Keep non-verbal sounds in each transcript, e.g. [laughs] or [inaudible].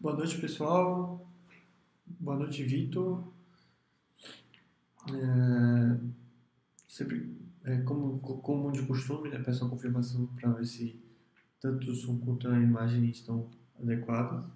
Boa noite, pessoal. Boa noite, Vitor. É, sempre, é, como, como de costume, né, peço uma confirmação para ver se tanto o som quanto a imagem estão adequadas.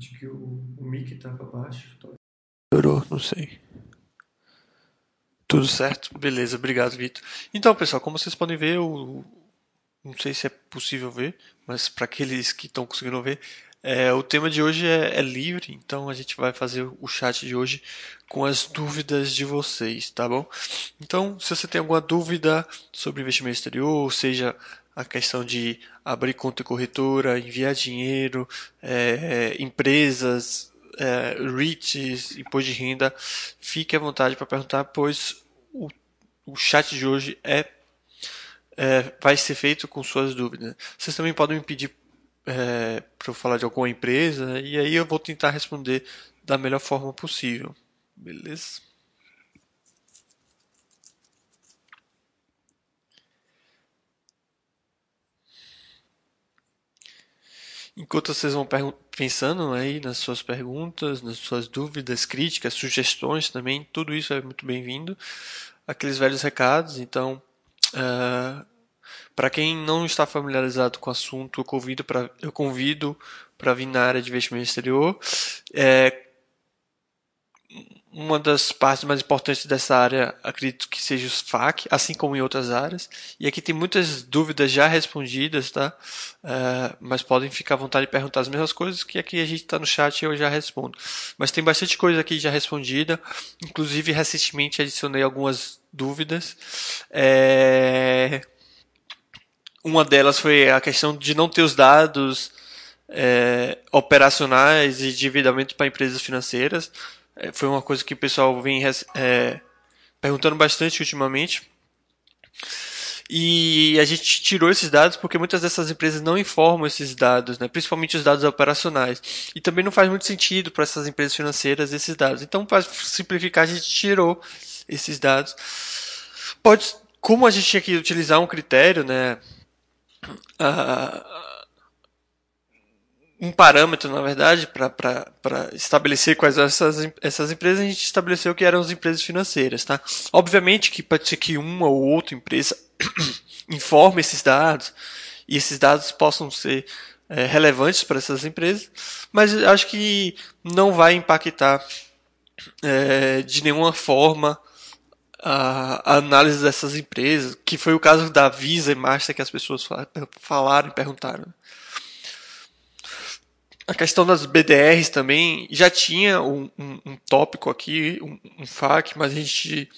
Acho que o, o mic estava baixo. Melhorou, não sei. Tudo certo? Beleza, obrigado, Vitor. Então, pessoal, como vocês podem ver, eu não sei se é possível ver, mas para aqueles que estão conseguindo ver, é, o tema de hoje é, é, livre, então a gente vai fazer o chat de hoje com as dúvidas de vocês, tá bom? Então, se você tem alguma dúvida sobre investimento exterior, seja a questão de abrir conta em corretora, enviar dinheiro, é, empresas, é, REITs, imposto de renda, fique à vontade para perguntar, pois o, o chat de hoje é, é, vai ser feito com suas dúvidas. Vocês também podem me pedir é, para eu falar de alguma empresa e aí eu vou tentar responder da melhor forma possível. Beleza? Enquanto vocês vão pensando aí nas suas perguntas, nas suas dúvidas, críticas, sugestões também, tudo isso é muito bem-vindo. Aqueles velhos recados, então, uh, para quem não está familiarizado com o assunto, eu convido para eu convido para vir na área de investimento exterior. É, uma das partes mais importantes dessa área, acredito que seja os FAQ, assim como em outras áreas. E aqui tem muitas dúvidas já respondidas, tá? Uh, mas podem ficar à vontade de perguntar as mesmas coisas que aqui a gente está no chat e eu já respondo. Mas tem bastante coisa aqui já respondida. Inclusive, recentemente adicionei algumas dúvidas. É... Uma delas foi a questão de não ter os dados é, operacionais e endividamento para empresas financeiras foi uma coisa que o pessoal vem é, perguntando bastante ultimamente. E a gente tirou esses dados porque muitas dessas empresas não informam esses dados, né? principalmente os dados operacionais. E também não faz muito sentido para essas empresas financeiras esses dados. Então, para simplificar, a gente tirou esses dados. Pode, como a gente tinha que utilizar um critério, né? Uh, um parâmetro, na verdade, para estabelecer quais são essas, essas empresas, a gente estabeleceu que eram as empresas financeiras. Tá? Obviamente que pode ser que uma ou outra empresa [coughs] informe esses dados e esses dados possam ser é, relevantes para essas empresas, mas acho que não vai impactar é, de nenhuma forma a, a, análise dessas empresas, que foi o caso da Visa e Master que as pessoas falaram e perguntaram. A questão das BDRs também já tinha um, um, um tópico aqui, um, um, FAQ, mas a gente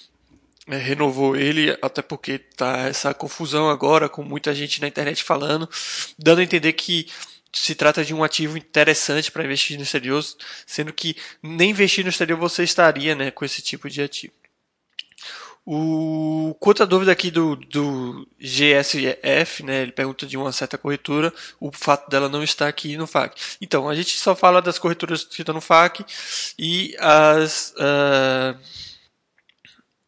é, renovou ele, até porque tá essa confusão agora com muita gente na internet falando, dando a entender que se trata de um ativo interessante para investir no exterior, sendo que nem investir no exterior você estaria né, com esse tipo de ativo. O, quanto à dúvida aqui do, do GSF, né, ele pergunta de uma certa corretora, o fato dela não estar aqui no FAQ. Então, a gente só fala das corretoras que estão no FAQ e as. Uh,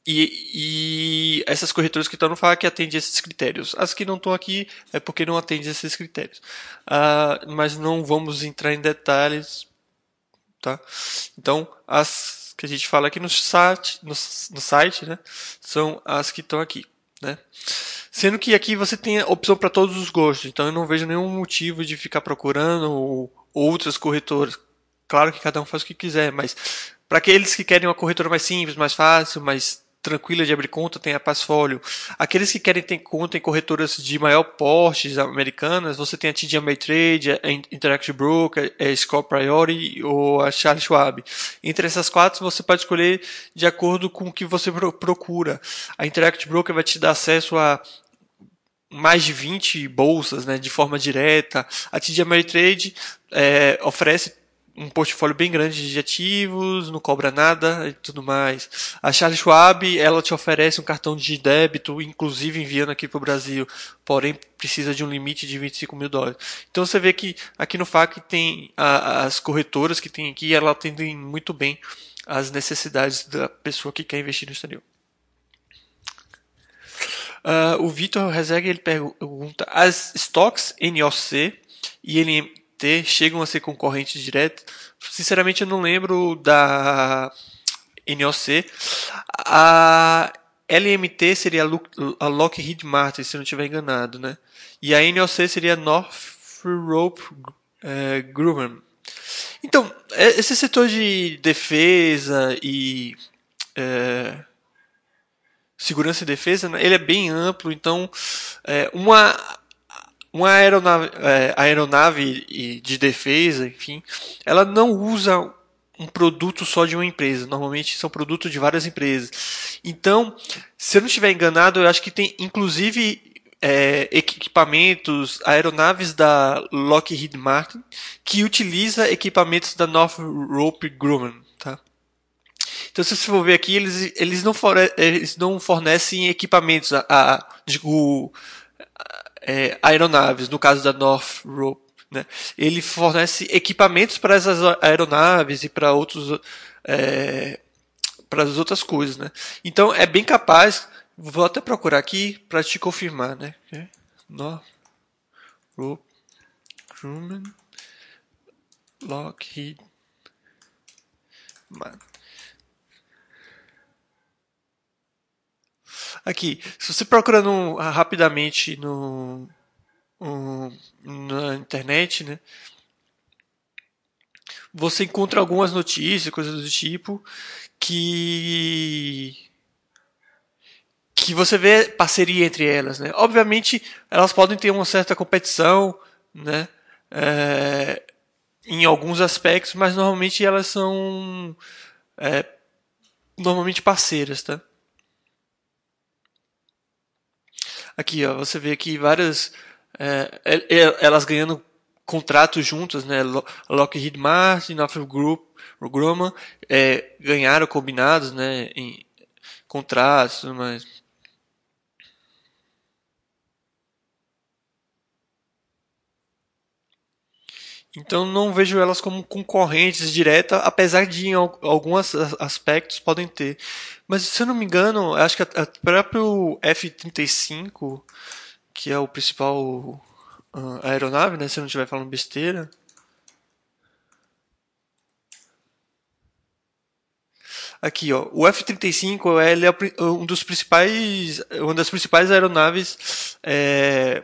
e, e, essas corretoras que estão no FAQ atendem esses critérios. As que não estão aqui é porque não atendem esses critérios. Uh, mas não vamos entrar em detalhes. Tá? Então, as que a gente fala aqui no site, no, no site né, são as que estão aqui. Né? Sendo que aqui você tem opção para todos os gostos, então eu não vejo nenhum motivo de ficar procurando outras corretoras. Claro que cada um faz o que quiser, mas para aqueles que querem uma corretora mais simples, mais fácil, mais tranquila de abrir conta, tem a Passfolio. Aqueles que querem ter conta em corretoras de maior porte americanas, você tem a TD Ameritrade, a Interactive Broker, a Score Priority ou a Charles Schwab. Entre essas quatro, você pode escolher de acordo com o que você procura. A Interactive Broker vai te dar acesso a mais de 20 bolsas né, de forma direta. A TD Ameritrade é, oferece um portfólio bem grande de ativos, não cobra nada e tudo mais. A Charles Schwab, ela te oferece um cartão de débito, inclusive enviando aqui para o Brasil, porém precisa de um limite de 25 mil dólares. Então você vê que aqui no FAC tem a, as corretoras que tem aqui, ela atendem muito bem as necessidades da pessoa que quer investir no exterior. Uh, o Vitor Rezeg ele pergunta: as stocks NOC e LMT chegam a ser concorrentes diretos? Sinceramente, eu não lembro da NOC. A LMT seria a Lockheed Martin, se não estiver enganado, né? E a NOC seria Northrop uh, Grumman. Então, é, esse setor de defesa e é, segurança e defesa, né, ele é bem amplo, então uma, uma aeronave, é, aeronave de defesa, enfim, ela não usa um produto só de uma empresa. Normalmente são produtos de várias empresas. Então, se eu não estiver enganado, eu acho que tem inclusive é, equipamentos, aeronaves da Lockheed Martin que utiliza equipamentos da Northrop Grumman. Então, se você for ver aqui, eles, eles, não, eles não fornecem equipamentos, a, a digo, é, aeronaves, no caso da Northrop. Né? Ele fornece equipamentos para essas aeronaves e para outros. É, para as outras coisas, né? Então é bem capaz. Vou até procurar aqui para te confirmar, né? Northrop Grumman Lockheed Martin. Aqui, se você procura no, rapidamente no, um, na internet, né? Você encontra algumas notícias, coisas do tipo, que que você vê parceria entre elas, né? Obviamente, elas podem ter uma certa competição, né? É, em alguns aspectos, mas normalmente elas são é, normalmente parceiras, tá? Aqui, ó, você vê aqui várias. É, elas ganhando contratos juntas, né? Lockheed Martin, Northrop Group, Grumman, é, ganharam combinados, né? Em contratos, mas Então não vejo elas como concorrentes diretas, apesar de em alguns aspectos podem ter. Mas se eu não me engano, acho que o próprio F-35, que é o principal uh, aeronave, né, se eu não estiver falando besteira, Aqui, ó, o F-35 ele é um dos principais, uma das principais aeronaves é,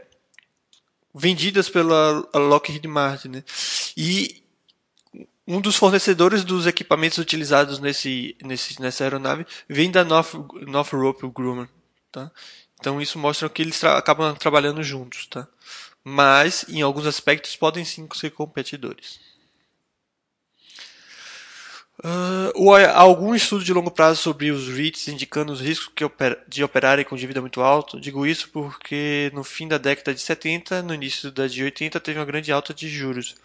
vendidas pela Lockheed Martin. Né? E um dos fornecedores dos equipamentos utilizados nesse, nesse, nessa aeronave vem da North, Northrop Grumman. Tá? Então isso mostra que eles tra acabam trabalhando juntos. Tá? Mas, em alguns aspectos, podem sim ser competidores. Uh, algum estudo de longo prazo sobre os REITs indicando os riscos de operarem com dívida muito alta? Digo isso porque no fim da década de 70, no início da de 80, teve uma grande alta de juros,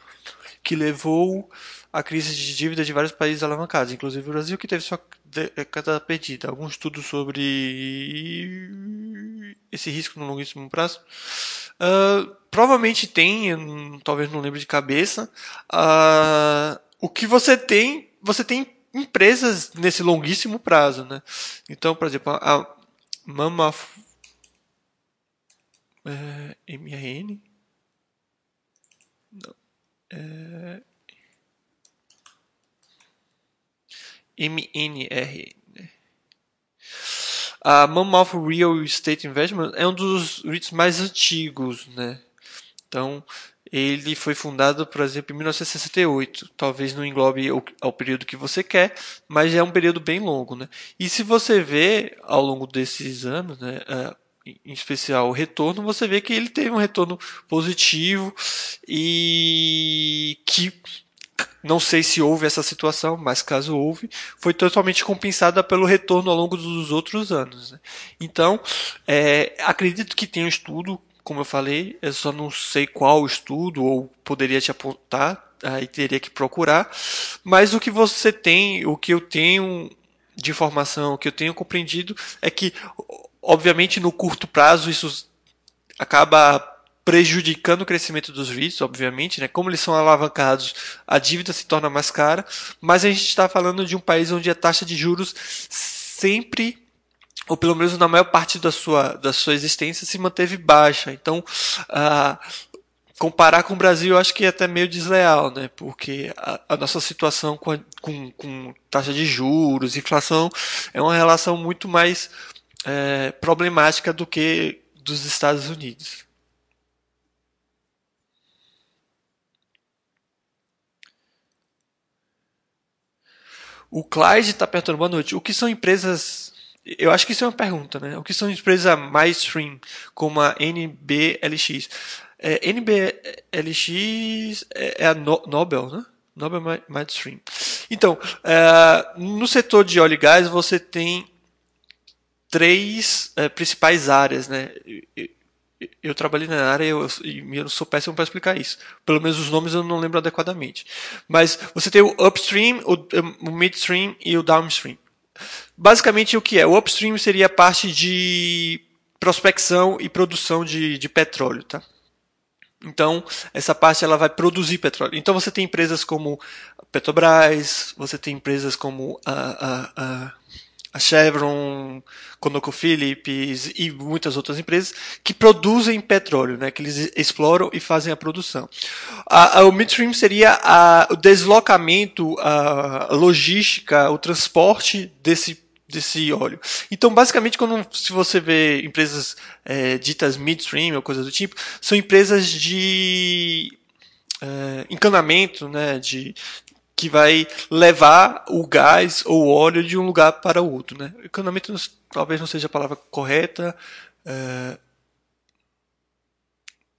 que levou à crise de dívida de vários países alavancados, inclusive o Brasil, que teve sua década perdida. Algum estudo sobre esse risco no longuíssimo prazo? Uh, provavelmente tem, talvez não lembre de cabeça. Uh, o que você tem você tem empresas nesse longuíssimo prazo, né? Então, por exemplo, a Mama é, MRN não é, MNR né? a Mammoth Real Estate Investment é um dos REITs mais antigos, né? Então, ele foi fundado, por exemplo, em 1968. Talvez não englobe o, o período que você quer, mas é um período bem longo, né? E se você vê ao longo desses anos, né, uh, em especial o retorno, você vê que ele teve um retorno positivo e que não sei se houve essa situação, mas caso houve, foi totalmente compensada pelo retorno ao longo dos outros anos. Né? Então, é, acredito que tem um estudo como eu falei, eu só não sei qual estudo ou poderia te apontar, aí teria que procurar. Mas o que você tem, o que eu tenho de informação, o que eu tenho compreendido é que, obviamente, no curto prazo isso acaba prejudicando o crescimento dos REITs, obviamente, né? Como eles são alavancados, a dívida se torna mais cara, mas a gente está falando de um país onde a taxa de juros sempre ou pelo menos na maior parte da sua, da sua existência, se manteve baixa. Então, comparar com o Brasil eu acho que é até meio desleal, né? Porque a, a nossa situação com, a, com, com, taxa de juros, inflação, é uma relação muito mais é, problemática do que dos Estados Unidos. O Clyde está perguntando, boa noite, o que são empresas eu acho que isso é uma pergunta, né? O que são empresas mais stream, como a NBLX? É, NBLX é, é a no Nobel, né? Nobel Midstream. Então, é, no setor de óleo e gás, você tem três é, principais áreas, né? Eu, eu trabalhei na área eu, e eu sou péssimo para explicar isso. Pelo menos os nomes eu não lembro adequadamente. Mas você tem o upstream, o, o midstream e o downstream. Basicamente, o que é? O upstream seria a parte de prospecção e produção de, de petróleo, tá? Então, essa parte ela vai produzir petróleo. Então, você tem empresas como Petrobras, você tem empresas como a, a, a a Chevron, ConocoPhillips e muitas outras empresas que produzem petróleo, né, que eles exploram e fazem a produção. A, a, o midstream seria a, o deslocamento, a logística, o transporte desse desse óleo. Então, basicamente, quando se você vê empresas é, ditas midstream ou coisa do tipo, são empresas de é, encanamento, né, de, que vai levar o gás ou o óleo de um lugar para o outro. Né? Economia talvez não seja a palavra correta. É...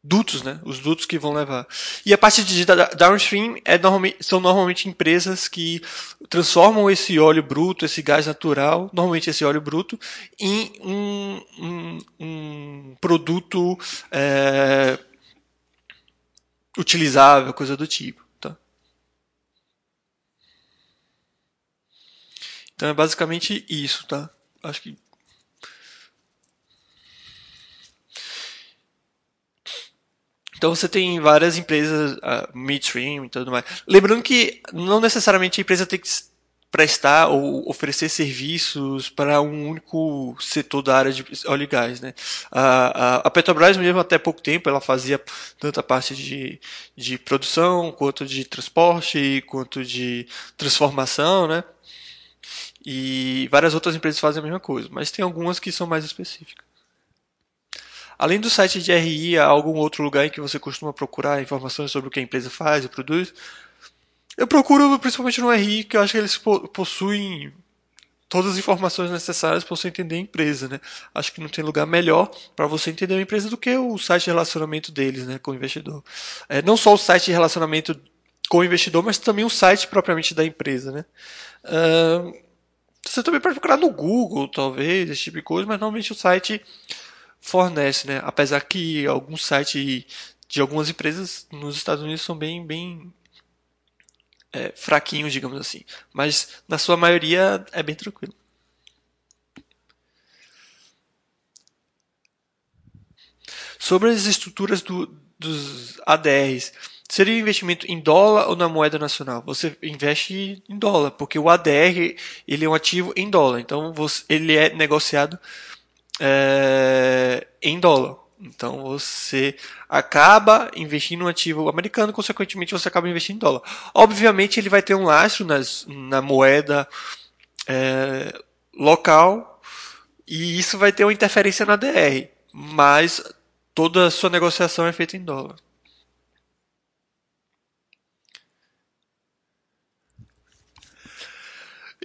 Dutos, né? Os dutos que vão levar. E a parte de downstream é normalmente, são normalmente empresas que transformam esse óleo bruto, esse gás natural, normalmente esse óleo bruto, em um, um, um produto é, utilizável, coisa do tipo. Então é basicamente isso, tá? Acho que. Então você tem várias empresas, uh, midstream e tudo mais. Lembrando que não necessariamente a empresa tem que prestar ou oferecer serviços para um único setor da área de óleo e gás. Né? A, a, a, Petrobras, mesmo até pouco tempo, ela fazia tanto a parte de, de produção, quanto de transporte, quanto de transformação, né? E várias outras empresas fazem a mesma coisa, mas tem algumas que são mais específicas. Além do site de RI, há algum outro lugar em que você costuma procurar informações sobre o que a empresa faz e produz? Eu procuro principalmente no RI, que eu acho que eles possuem todas as informações necessárias para você entender a empresa, né? Acho que não tem lugar melhor para você entender a empresa do que o site de relacionamento deles, né, com o investidor. É, não só o site de relacionamento com o investidor, mas também o site propriamente da empresa, né? Uh, você também pode procurar no Google, talvez, esse tipo de coisa, mas normalmente o site fornece, né? Apesar que alguns sites de algumas empresas nos Estados Unidos são bem, bem é, fraquinhos, digamos assim. Mas na sua maioria é bem tranquilo. Sobre as estruturas do, dos ADRs, Seria investimento em dólar ou na moeda nacional? Você investe em dólar, porque o ADR ele é um ativo em dólar, então você, ele é negociado é, em dólar. Então você acaba investindo um ativo americano, consequentemente você acaba investindo em dólar. Obviamente ele vai ter um lastro nas, na moeda é, local e isso vai ter uma interferência na DR, mas toda a sua negociação é feita em dólar.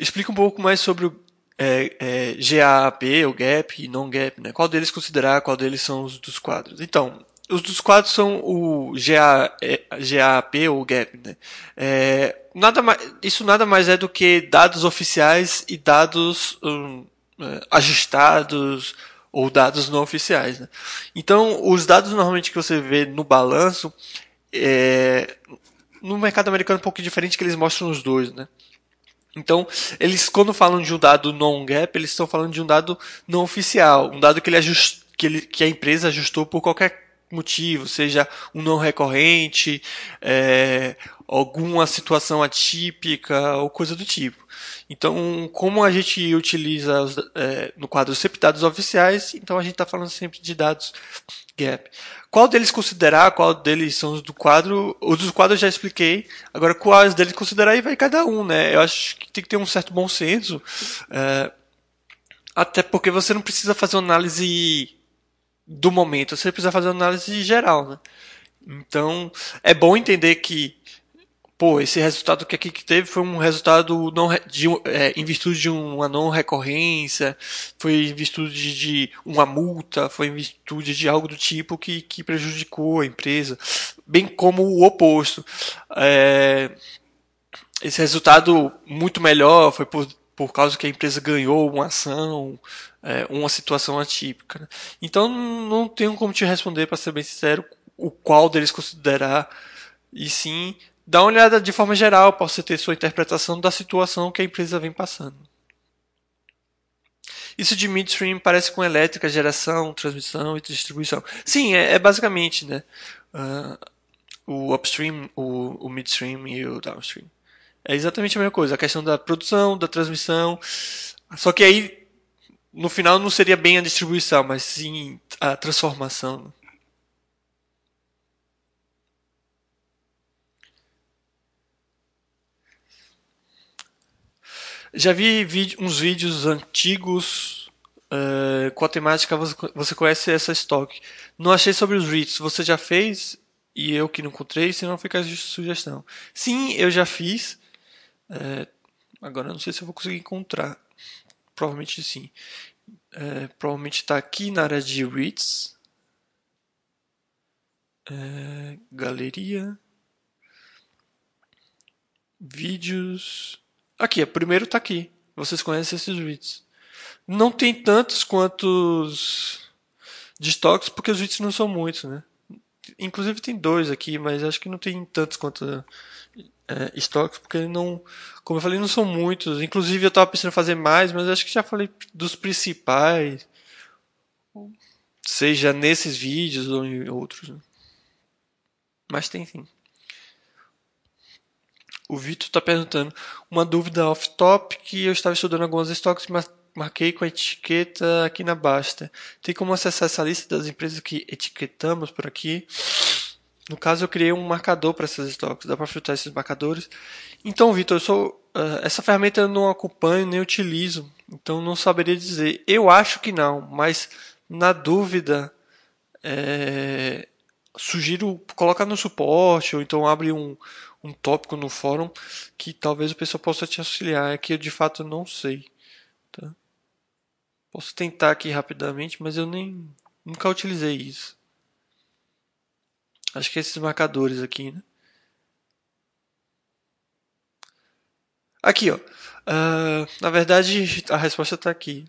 Explica um pouco mais sobre o é, é, GAP, o GAP e non-GAP, né? Qual deles considerar, qual deles são os dos quadros. Então, os dos quadros são o GA, é, GAP ou GAP, né? É, nada mais, isso nada mais é do que dados oficiais e dados um, é, ajustados ou dados não oficiais. Né? Então, os dados normalmente que você vê no balanço, é, no mercado americano é um pouco diferente que eles mostram os dois, né? Então, eles quando falam de um dado non-gap, eles estão falando de um dado não oficial, um dado que, ele ajust, que, ele, que a empresa ajustou por qualquer motivo, seja um não recorrente, é, alguma situação atípica ou coisa do tipo. Então, como a gente utiliza é, no quadro sempre dados oficiais, então a gente está falando sempre de dados gap. Qual deles considerar, qual deles são os do quadro? Os do quadro eu já expliquei. Agora, quais deles considerar aí vai cada um, né? Eu acho que tem que ter um certo bom senso. É, até porque você não precisa fazer uma análise do momento, você precisa fazer uma análise geral, né? Então, é bom entender que pô, esse resultado que aqui que teve foi um resultado não de, é, em virtude de uma não recorrência, foi em virtude de uma multa, foi em virtude de algo do tipo que, que prejudicou a empresa, bem como o oposto. É, esse resultado muito melhor foi por, por causa que a empresa ganhou uma ação, é, uma situação atípica. Né? Então não tenho como te responder, para ser bem sincero, o qual deles considerar, e sim dá uma olhada de forma geral para você ter sua interpretação da situação que a empresa vem passando. Isso de midstream parece com elétrica, geração, transmissão e distribuição. Sim, é, é basicamente né, uh, o upstream, o, o midstream e o downstream. É exatamente a mesma coisa, a questão da produção, da transmissão. Só que aí, no final, não seria bem a distribuição, mas sim a transformação. Já vi uns vídeos antigos uh, com a temática você, conhece essa estoque. Não achei sobre os REITs. Você já fez? E eu que não encontrei, se não fica a sugestão. Sim, eu já fiz. Uh, agora não sei se eu vou conseguir encontrar. Provavelmente sim. Uh, provavelmente está aqui na área de REITs. galeria. Vídeos. Aqui, o primeiro está aqui. Vocês conhecem esses REITs. Não tem tantos quantos de estoques, porque os REITs não são muitos, né? Inclusive tem dois aqui, mas acho que não tem tantos quanto é, estoques, porque não, como eu falei, não são muitos. Inclusive eu estava pensando em fazer mais, mas acho que já falei dos principais, seja nesses vídeos ou em outros. Né? Mas tem sim. O Vitor está perguntando uma dúvida off-top que eu estava estudando algumas estoques e marquei com a etiqueta aqui na Basta. Tem como acessar essa lista das empresas que etiquetamos por aqui? No caso, eu criei um marcador para essas estoques. Dá para filtrar esses marcadores. Então, Vitor, uh, essa ferramenta eu não acompanho nem utilizo. Então, não saberia dizer. Eu acho que não, mas na dúvida, é, sugiro colocar no suporte ou então abre um, um tópico no fórum que talvez o pessoal possa te auxiliar. É que eu de fato não sei. Tá? Posso tentar aqui rapidamente, mas eu nem nunca utilizei isso. Acho que é esses marcadores aqui, né? Aqui, ó. Uh, na verdade, a resposta está aqui.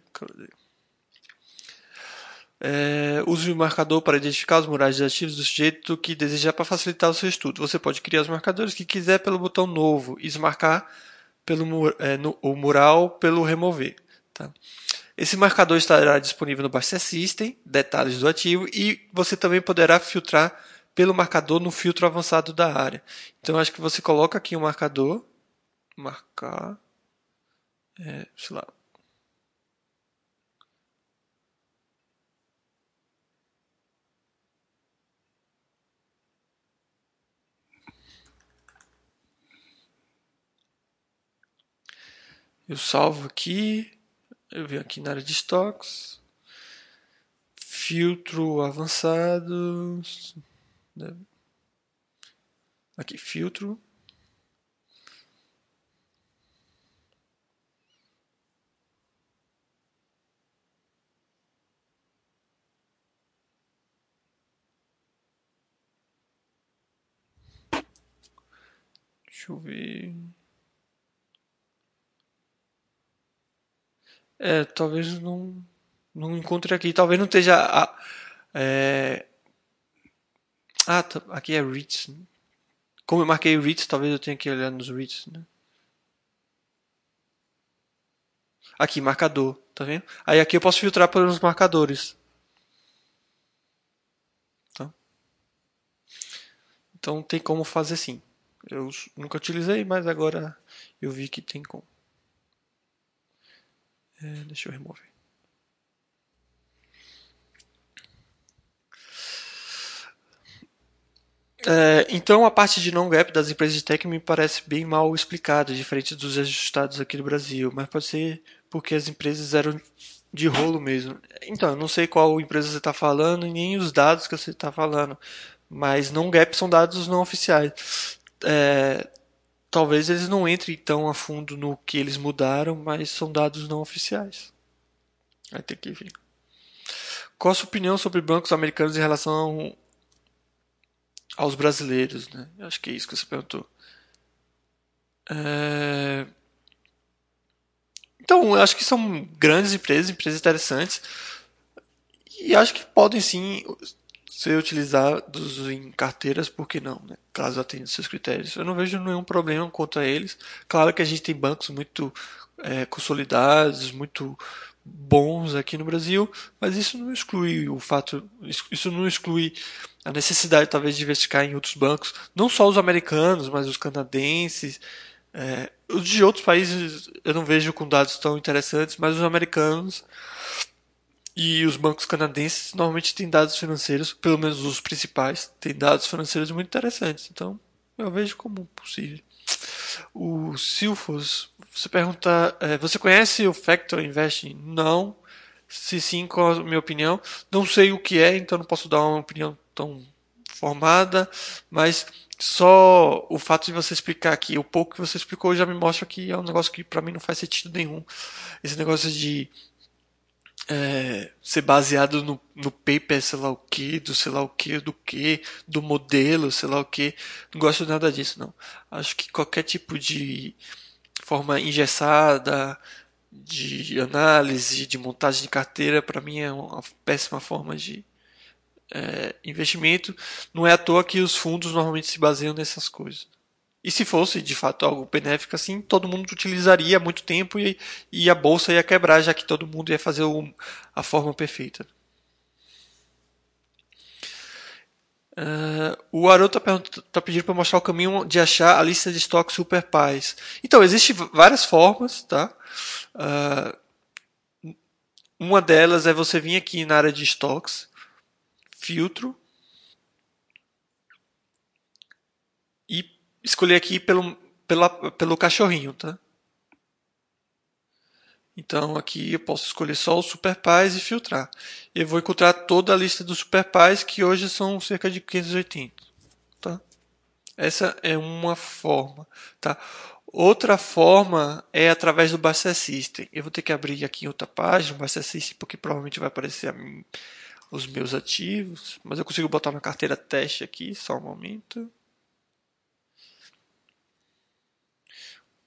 É, use o marcador para identificar os murais ativos do sujeito que desejar para facilitar o seu estudo. Você pode criar os marcadores que quiser pelo botão novo e desmarcar pelo, é, no, o mural pelo remover. Tá? Esse marcador estará disponível no Basta System, detalhes do ativo, e você também poderá filtrar pelo marcador no filtro avançado da área. Então acho que você coloca aqui o um marcador, marcar, é, sei lá, Eu salvo aqui, eu venho aqui na área de estoques, filtro avançado, né? aqui filtro, Deixa eu ver. É, talvez não. Não encontro aqui. Talvez não esteja. A, é... Ah, tá, aqui é REITs. Né? Como eu marquei REITs, talvez eu tenha que olhar nos REITs. Né? Aqui, marcador. Tá vendo? Aí aqui eu posso filtrar pelos marcadores. Tá? Então tem como fazer sim. Eu nunca utilizei, mas agora eu vi que tem como. É, deixa eu remover. É, então a parte de non-gap das empresas de tech me parece bem mal explicada, diferente dos ajustados aqui no Brasil, mas pode ser porque as empresas eram de rolo mesmo. Então, eu não sei qual empresa você está falando nem os dados que você está falando, mas non-gap são dados não oficiais. É, talvez eles não entrem tão a fundo no que eles mudaram, mas são dados não oficiais. Vai ter que ver. Qual a sua opinião sobre bancos americanos em relação aos brasileiros? Né? Acho que é isso que você perguntou. É... Então, acho que são grandes empresas, empresas interessantes. E acho que podem sim ser utilizados em carteiras, por que não, né? caso atenda seus critérios. Eu não vejo nenhum problema contra eles. Claro que a gente tem bancos muito é, consolidados, muito bons aqui no Brasil, mas isso não exclui o fato, isso não exclui a necessidade talvez de investigar em outros bancos, não só os americanos, mas os canadenses, é, os de outros países eu não vejo com dados tão interessantes, mas os americanos e os bancos canadenses normalmente têm dados financeiros, pelo menos os principais, têm dados financeiros muito interessantes. Então eu vejo como possível. O Silfos, você pergunta, é, você conhece o Factor Investing? Não. Se sim, qual a minha opinião? Não sei o que é, então não posso dar uma opinião tão formada, mas só o fato de você explicar aqui, o pouco que você explicou já me mostra que é um negócio que para mim não faz sentido nenhum. Esse negócio de é, ser baseado no, no paper, sei lá o que, do sei lá o que, do que, do modelo, sei lá o que. Não gosto nada disso, não. Acho que qualquer tipo de forma engessada de análise, de montagem de carteira, para mim é uma péssima forma de é, investimento. Não é à toa que os fundos normalmente se baseiam nessas coisas. E se fosse de fato algo benéfico assim, todo mundo utilizaria muito tempo e, e a bolsa ia quebrar, já que todo mundo ia fazer o, a forma perfeita. Uh, o Haroldo está tá pedindo para mostrar o caminho de achar a lista de estoques Super Pais. Então, existem várias formas, tá? Uh, uma delas é você vir aqui na área de estoques, filtro, e escolher aqui pelo, pela, pelo cachorrinho, tá? Então aqui eu posso escolher só os Super Pais e filtrar. Eu vou encontrar toda a lista dos Super Pais que hoje são cerca de 580, tá? Essa é uma forma, tá? Outra forma é através do Buster System. Eu vou ter que abrir aqui outra página, Buster System, porque provavelmente vai aparecer os meus ativos, mas eu consigo botar na carteira teste aqui, só um momento.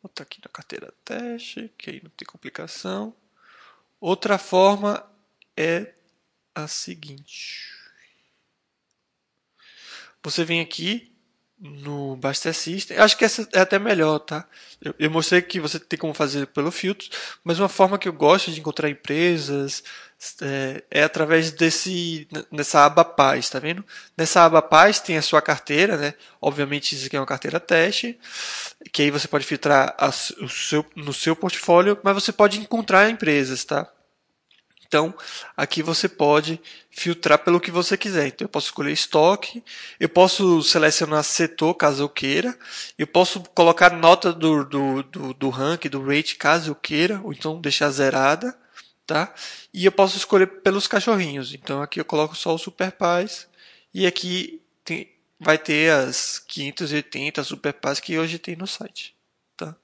Botar aqui na carteira teste, que aí não tem complicação. Outra forma é a seguinte. Você vem aqui no Baster System. Acho que essa é até melhor, tá? Eu, eu, mostrei que você tem como fazer pelo filtro, mas uma forma que eu gosto de encontrar empresas é, é através desse nessa aba Paz, tá vendo? Nessa aba Paz tem a sua carteira, né? Obviamente isso aqui é uma carteira teste, que aí você pode filtrar a, o seu, no seu portfólio, mas você pode encontrar empresas, tá? Então, aqui você pode filtrar pelo que você quiser. Então, eu posso escolher estoque, eu posso selecionar setor, caso eu queira, eu posso colocar nota do, do, do, do rank, do rate, caso eu queira, ou então deixar zerada, tá? E eu posso escolher pelos cachorrinhos. Então, aqui eu coloco só o Super Paz, e aqui tem, vai ter as 580 Super Paz que hoje tem no site, tá?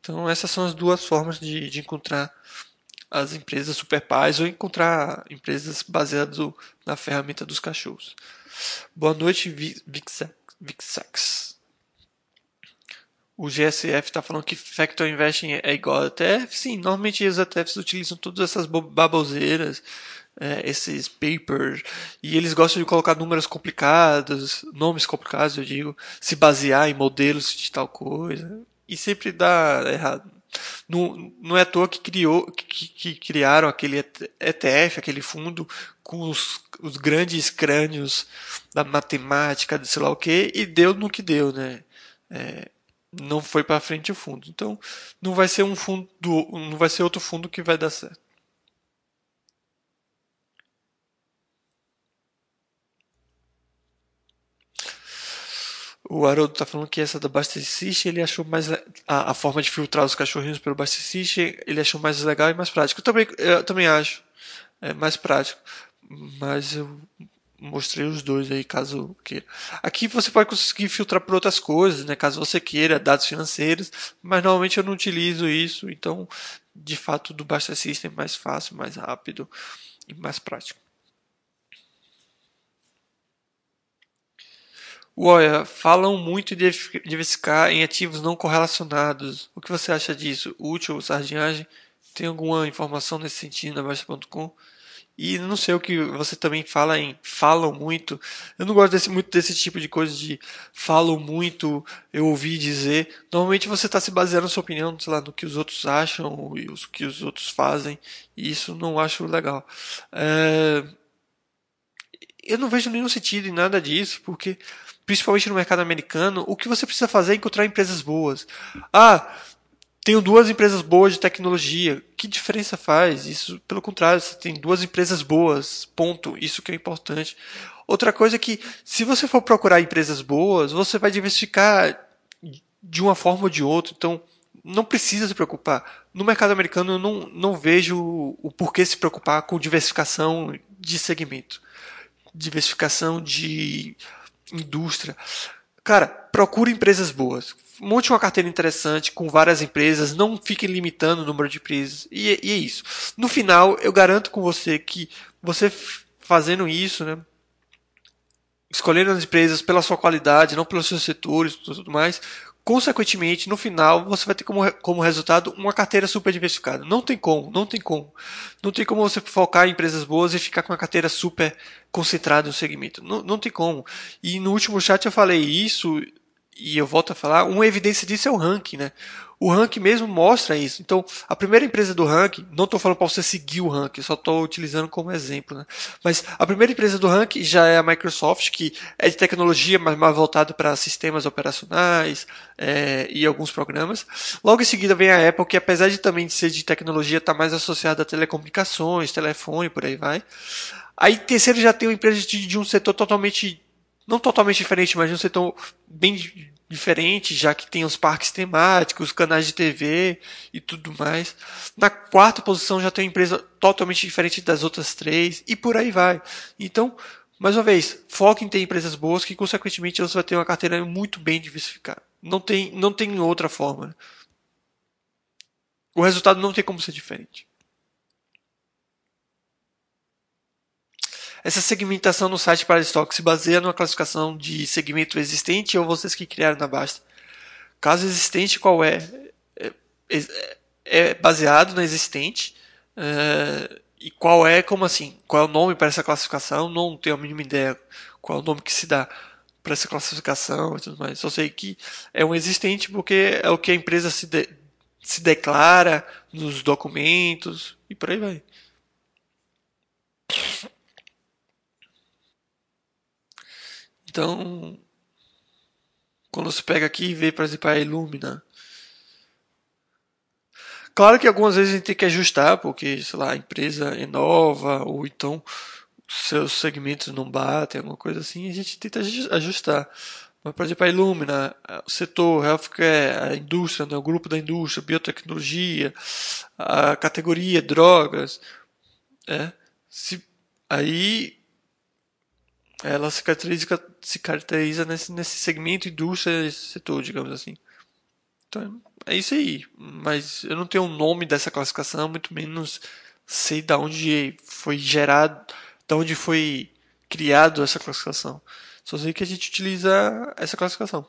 Então, essas são as duas formas de, de encontrar as empresas superpais ou encontrar empresas baseadas na ferramenta dos cachorros. Boa noite, Vixax. o GSF está falando que Factor Investing é igual a ETF. Sim, normalmente os ETFs utilizam todas essas baboseiras, é, esses papers, e eles gostam de colocar números complicados, nomes complicados, eu digo, se basear em modelos de tal coisa, e sempre dá errado. Não, é à toa que, criou, que, que criaram aquele ETF, aquele fundo com os, os grandes crânios da matemática, de sei lá o que, e deu no que deu, né? É, não foi para frente o fundo. Então, não vai ser um fundo, não vai ser outro fundo que vai dar certo. O Haroldo tá falando que essa da Basteciche ele achou mais a, a, forma de filtrar os cachorrinhos pelo Basteciche ele achou mais legal e mais prático. Eu também, eu também acho é mais prático, mas eu mostrei os dois aí caso queira. Aqui você pode conseguir filtrar por outras coisas, né? Caso você queira dados financeiros, mas normalmente eu não utilizo isso, então de fato do Basta System é mais fácil, mais rápido e mais prático. Olha, falam muito de diversificar em ativos não correlacionados. O que você acha disso? Útil, sardinhagem? Tem alguma informação nesse sentido na Baixa.com? E não sei o que você também fala em falam muito. Eu não gosto desse, muito desse tipo de coisa de falam muito, eu ouvi dizer. Normalmente você está se baseando na sua opinião, sei lá, no que os outros acham e o que os outros fazem. E isso não acho legal. É... Eu não vejo nenhum sentido em nada disso, porque principalmente no mercado americano, o que você precisa fazer é encontrar empresas boas. Ah, tenho duas empresas boas de tecnologia. Que diferença faz? Isso, pelo contrário, você tem duas empresas boas. Ponto. Isso que é importante. Outra coisa é que, se você for procurar empresas boas, você vai diversificar de uma forma ou de outra. Então, não precisa se preocupar. No mercado americano, eu não, não vejo o porquê se preocupar com diversificação de segmento, diversificação de indústria. Cara, procure empresas boas. Monte uma carteira interessante com várias empresas, não fique limitando o número de empresas. E, e é isso. No final, eu garanto com você que você fazendo isso, né, escolhendo as empresas pela sua qualidade, não pelos seus setores tudo mais, consequentemente, no final, você vai ter como, como resultado uma carteira super diversificada. Não tem como, não tem como. Não tem como você focar em empresas boas e ficar com uma carteira super concentrada no segmento. Não, não tem como. E no último chat eu falei isso, e eu volto a falar, uma evidência disso é o ranking, né? O ranking mesmo mostra isso. Então, a primeira empresa do ranking, não estou falando para você seguir o ranking, só estou utilizando como exemplo, né? Mas a primeira empresa do ranking já é a Microsoft, que é de tecnologia, mas mais voltado para sistemas operacionais é, e alguns programas. Logo em seguida vem a Apple, que apesar de também ser de tecnologia, está mais associada a telecomunicações, telefone, por aí vai. Aí terceiro já tem uma empresa de, de um setor totalmente não totalmente diferente, mas um setor bem diferente, já que tem os parques temáticos, os canais de TV e tudo mais. Na quarta posição já tem uma empresa totalmente diferente das outras três e por aí vai. Então, mais uma vez, foque em ter empresas boas que, consequentemente, você vai ter uma carteira muito bem diversificada. Não tem, não tem outra forma. O resultado não tem como ser diferente. Essa segmentação no site para estoque se baseia numa classificação de segmento existente ou vocês que criaram na Basta? Caso existente, qual é? É, é, é baseado na existente. É, e qual é, como assim? Qual é o nome para essa classificação? Não tenho a mínima ideia qual é o nome que se dá para essa classificação e tudo mais. Só sei que é um existente porque é o que a empresa se, de, se declara nos documentos e por aí vai. Então, quando você pega aqui e vê, por exemplo, a Illumina. Claro que algumas vezes a gente tem que ajustar, porque, sei lá, a empresa é nova, ou então seus segmentos não batem, alguma coisa assim, a gente tenta ajustar. Mas, por exemplo, a Illumina, o setor healthcare, a indústria, né, o grupo da indústria, biotecnologia, a categoria drogas, é, se, aí ela se caracteriza, se caracteriza nesse, nesse segmento indústria, setor, digamos assim. Então, é isso aí. Mas eu não tenho o nome dessa classificação, muito menos sei de onde foi gerado, de onde foi criado essa classificação. Só sei que a gente utiliza essa classificação.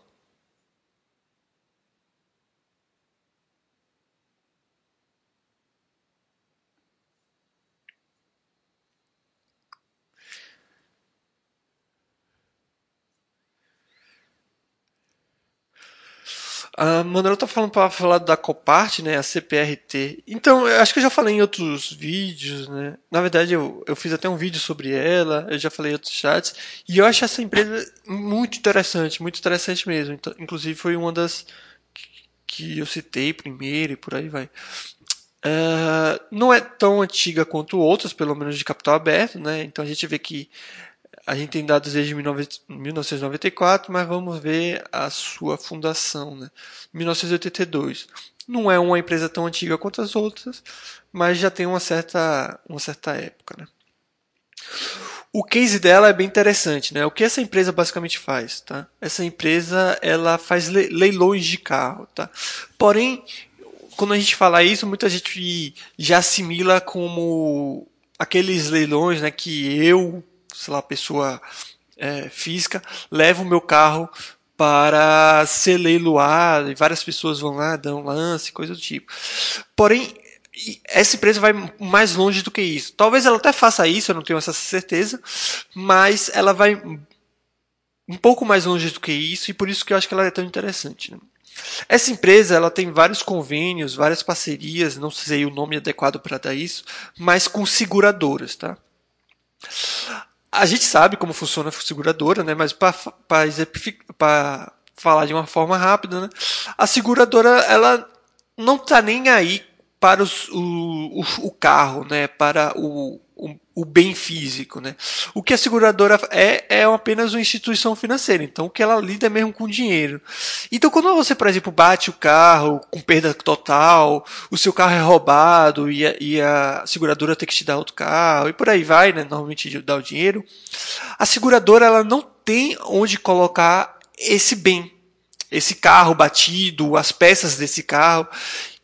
A Manuela tá falando para falar da Copart, né, a CPRT. Então, eu acho que eu já falei em outros vídeos, né? Na verdade, eu, eu fiz até um vídeo sobre ela, eu já falei em outros chats, e eu acho essa empresa muito interessante, muito interessante mesmo. Então, inclusive, foi uma das que eu citei primeiro e por aí vai. Uh, não é tão antiga quanto outras, pelo menos de capital aberto, né? Então a gente vê que a gente tem dados desde 1994, mas vamos ver a sua fundação, né? 1982. Não é uma empresa tão antiga quanto as outras, mas já tem uma certa, uma certa época, né? O case dela é bem interessante, né? O que essa empresa basicamente faz, tá? Essa empresa, ela faz leilões de carro, tá? Porém, quando a gente fala isso, muita gente já assimila como aqueles leilões, né, que eu sei lá, pessoa é, física, leva o meu carro para ser leiloado e várias pessoas vão lá, dão lance, coisa do tipo. Porém, essa empresa vai mais longe do que isso. Talvez ela até faça isso, eu não tenho essa certeza, mas ela vai um pouco mais longe do que isso e por isso que eu acho que ela é tão interessante. Né? Essa empresa ela tem vários convênios, várias parcerias, não sei o nome adequado para dar isso, mas com seguradoras, tá? A gente sabe como funciona a seguradora, né? Mas para falar de uma forma rápida, né? A seguradora ela não está nem aí para os, o, o, carro, né? Para o, o, o, bem físico, né? O que a seguradora é é apenas uma instituição financeira. Então o que ela lida é mesmo com dinheiro. Então quando você, por exemplo, bate o carro com perda total, o seu carro é roubado e a, e a seguradora tem que te dar outro carro e por aí vai, né? Normalmente dá o dinheiro. A seguradora ela não tem onde colocar esse bem, esse carro batido, as peças desse carro.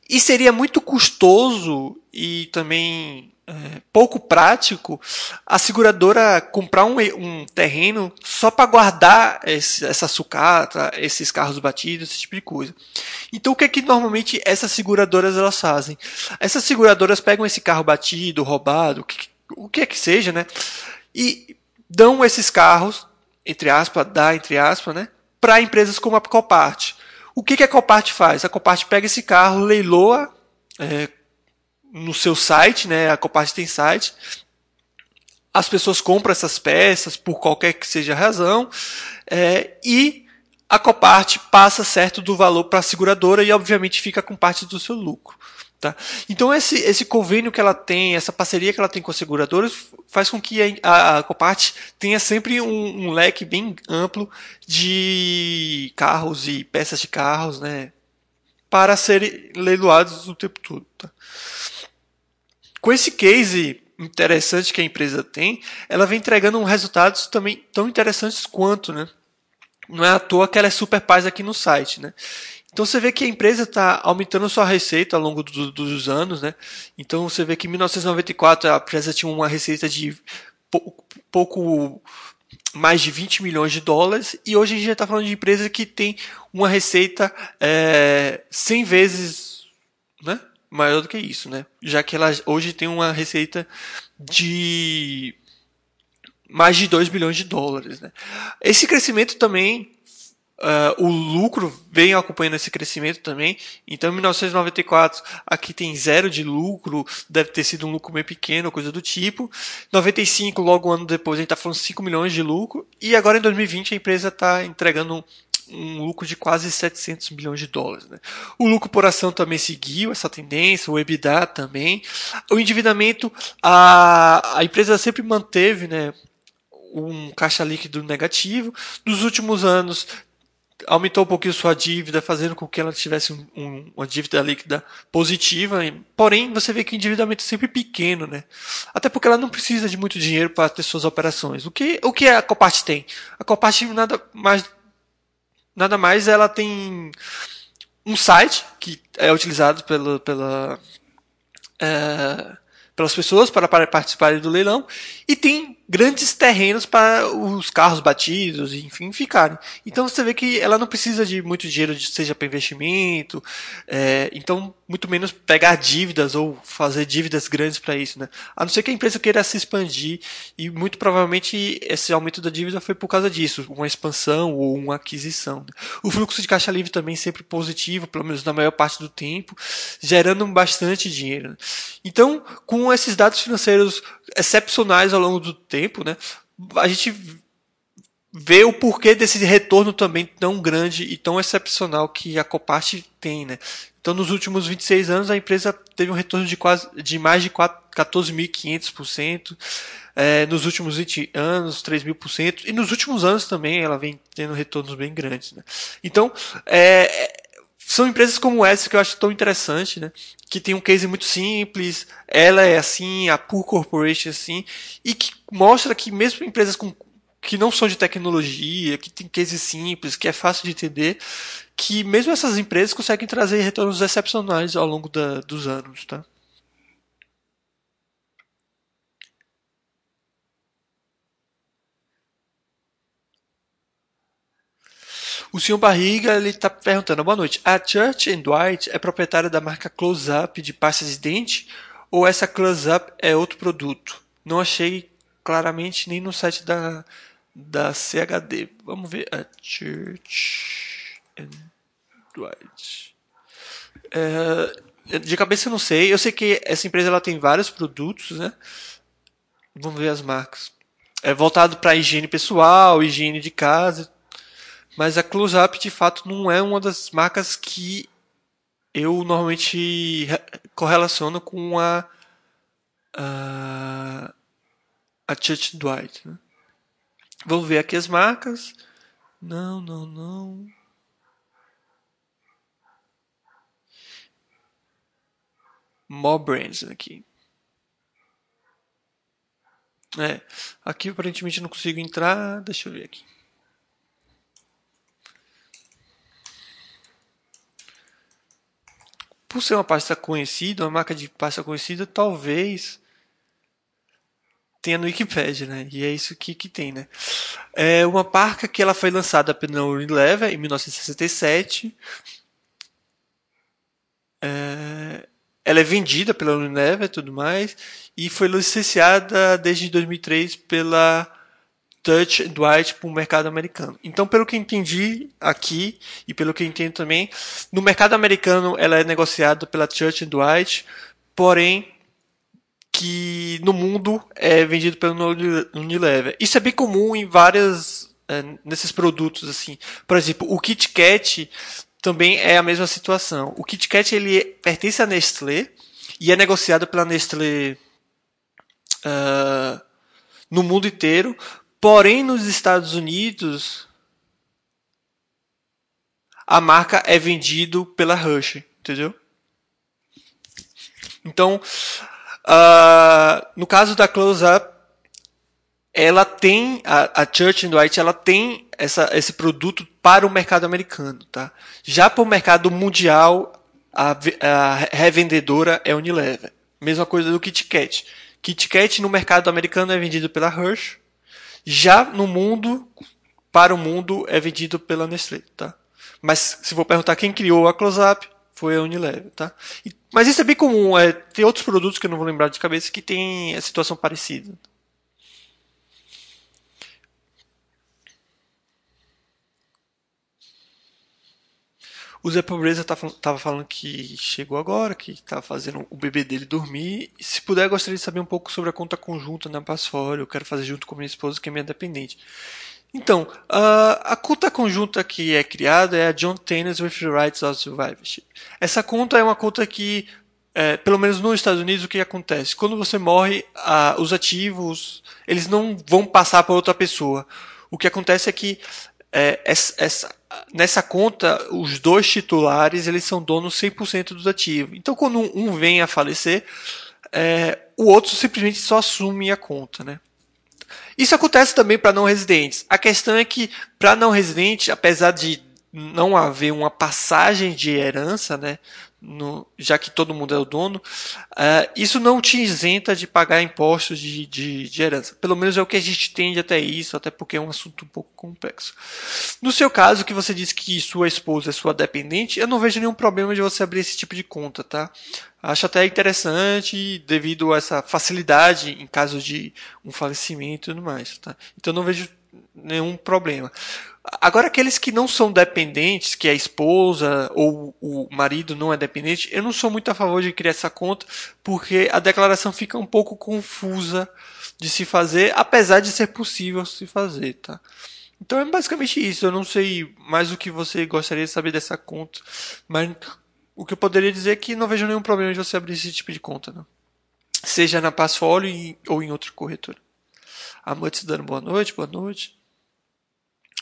E seria muito custoso e também é, pouco prático a seguradora comprar um, um terreno só para guardar esse, essa sucata, esses carros batidos, esse tipo de coisa. Então o que é que normalmente essas seguradoras elas fazem? Essas seguradoras pegam esse carro batido, roubado, o que, o que é que seja, né? E dão esses carros, entre aspas, dá entre aspas, né? Para empresas como a Copart. O que, que a Copart faz? A Copart pega esse carro, leiloa é, no seu site, né? A Copart tem site. As pessoas compram essas peças por qualquer que seja a razão é, e a Copart passa certo do valor para a seguradora e obviamente fica com parte do seu lucro. Tá? Então esse, esse convênio que ela tem, essa parceria que ela tem com as seguradoras faz com que a, a Copart tenha sempre um, um, leque bem amplo de carros e peças de carros né, para serem leiloados o tempo todo. Tá? Com esse case interessante que a empresa tem, ela vem entregando resultados também tão interessantes quanto, né? Não é à toa que ela é super paz aqui no site, né? Então você vê que a empresa está aumentando sua receita ao longo do, dos anos, né? Então você vê que em 1994 a empresa tinha uma receita de pouco, pouco mais de 20 milhões de dólares e hoje a gente já está falando de empresa que tem uma receita é, 100 vezes, né? maior do que isso, né? Já que ela hoje tem uma receita de mais de 2 bilhões de dólares. Né? Esse crescimento também, uh, o lucro vem acompanhando esse crescimento também. Então, em 1994, aqui tem zero de lucro, deve ter sido um lucro bem pequeno, coisa do tipo. 95, logo um ano depois, a gente está falando 5 milhões de lucro. E agora, em 2020, a empresa está entregando um lucro de quase 700 milhões de dólares. Né? O lucro por ação também seguiu essa tendência, o EBITDA também. O endividamento, a, a empresa sempre manteve né, um caixa líquido negativo. Nos últimos anos, aumentou um pouquinho sua dívida, fazendo com que ela tivesse um, um, uma dívida líquida positiva. Porém, você vê que o endividamento é sempre pequeno, né? Até porque ela não precisa de muito dinheiro para ter suas operações. O que, o que a Copart tem? A Copart nada mais nada mais ela tem um site que é utilizado pelo, pela, é, pelas pessoas para, participarem do leilão e tem grandes terrenos para os carros batidos, enfim, ficarem. Então você vê que ela não precisa de muito dinheiro, seja para investimento. É, então muito menos pegar dívidas ou fazer dívidas grandes para isso, né? A não ser que a empresa queira se expandir e muito provavelmente esse aumento da dívida foi por causa disso, uma expansão ou uma aquisição. Né? O fluxo de caixa livre também sempre positivo, pelo menos na maior parte do tempo, gerando bastante dinheiro. Né? Então, com esses dados financeiros excepcionais ao longo do tempo, né, a gente ver o porquê desse retorno também tão grande e tão excepcional que a Copart tem, né? Então, nos últimos 26 anos, a empresa teve um retorno de quase de mais de 14.500%. É, nos últimos 20 anos, 3.000%. E nos últimos anos também ela vem tendo retornos bem grandes. Né? Então, é, são empresas como essa que eu acho tão interessante, né? que tem um case muito simples, ela é assim, a Poor Corporation é assim, e que mostra que mesmo empresas com que não são de tecnologia, que tem cases simples, que é fácil de entender, que mesmo essas empresas conseguem trazer retornos excepcionais ao longo da, dos anos, tá? O senhor Barriga ele está perguntando: boa noite. A Church and Dwight é proprietária da marca Close Up de pasta de dente ou essa Close Up é outro produto? Não achei claramente nem no site da da CHD. Vamos ver a Church and Dwight. É, de cabeça eu não sei. Eu sei que essa empresa ela tem vários produtos, né? Vamos ver as marcas. É voltado para higiene pessoal, higiene de casa. Mas a Close Up de fato não é uma das marcas que eu normalmente correlaciono com a a, a Church Dwight. Né? Vamos ver aqui as marcas. Não, não, não. More brands aqui. É, aqui aparentemente não consigo entrar. Deixa eu ver aqui. Por ser uma pasta conhecida, uma marca de pasta conhecida, talvez tenha no Wikipedia, né? E é isso que, que tem, né? É uma marca que ela foi lançada pela Unilever em 1967. É, ela é vendida pela Unilever e tudo mais. E foi licenciada desde 2003 pela Touch Dwight para o mercado americano. Então, pelo que entendi aqui e pelo que entendo também, no mercado americano ela é negociada pela Church Dwight, porém que no mundo é vendido pelo Unilever. Isso é bem comum em várias é, nesses produtos assim. Por exemplo, o Kit Kat também é a mesma situação. O Kit Kat ele pertence à Nestlé e é negociado pela Nestlé uh, no mundo inteiro. Porém, nos Estados Unidos, a marca é vendido pela Rush, entendeu? Então, Uh, no caso da Close Up, ela tem a, a Church and Dwight, ela tem essa, esse produto para o mercado americano, tá? Já para o mercado mundial, a, a revendedora é Unilever. Mesma coisa do Kit Kat. Kit Kat no mercado americano é vendido pela Hershey. Já no mundo, para o mundo, é vendido pela Nestlé, tá? Mas se for perguntar quem criou a Close Up, foi a Unilever, tá? E, mas isso é bem comum, é, tem outros produtos que eu não vou lembrar de cabeça que tem a situação parecida. O Zé Pobreza estava falando que chegou agora, que estava fazendo o bebê dele dormir. Se puder, gostaria de saber um pouco sobre a conta conjunta na Passfólio. Eu quero fazer junto com minha esposa, que é minha dependente. Então, uh, a conta conjunta que é criada é a John Tennis with Rights of Survivorship. Essa conta é uma conta que, é, pelo menos nos Estados Unidos, o que acontece? Quando você morre, os ativos eles não vão passar para outra pessoa. O que acontece é que é, essa, essa, nessa conta, os dois titulares eles são donos 100% dos ativos. Então, quando um, um vem a falecer, é, o outro simplesmente só assume a conta, né? Isso acontece também para não residentes. A questão é que, para não residente, apesar de não haver uma passagem de herança, né, no, já que todo mundo é o dono, uh, isso não te isenta de pagar impostos de, de, de, herança. Pelo menos é o que a gente tende até isso, até porque é um assunto um pouco complexo. No seu caso, que você disse que sua esposa é sua dependente, eu não vejo nenhum problema de você abrir esse tipo de conta, tá? Acho até interessante devido a essa facilidade em caso de um falecimento e tudo mais, tá? Então não vejo nenhum problema. Agora, aqueles que não são dependentes, que a esposa ou o marido não é dependente, eu não sou muito a favor de criar essa conta, porque a declaração fica um pouco confusa de se fazer, apesar de ser possível se fazer, tá? Então é basicamente isso. Eu não sei mais o que você gostaria de saber dessa conta, mas o que eu poderia dizer é que não vejo nenhum problema de você abrir esse tipo de conta, não. Seja na Passfolio ou em outra corretora. A Mutz dando boa noite, boa noite.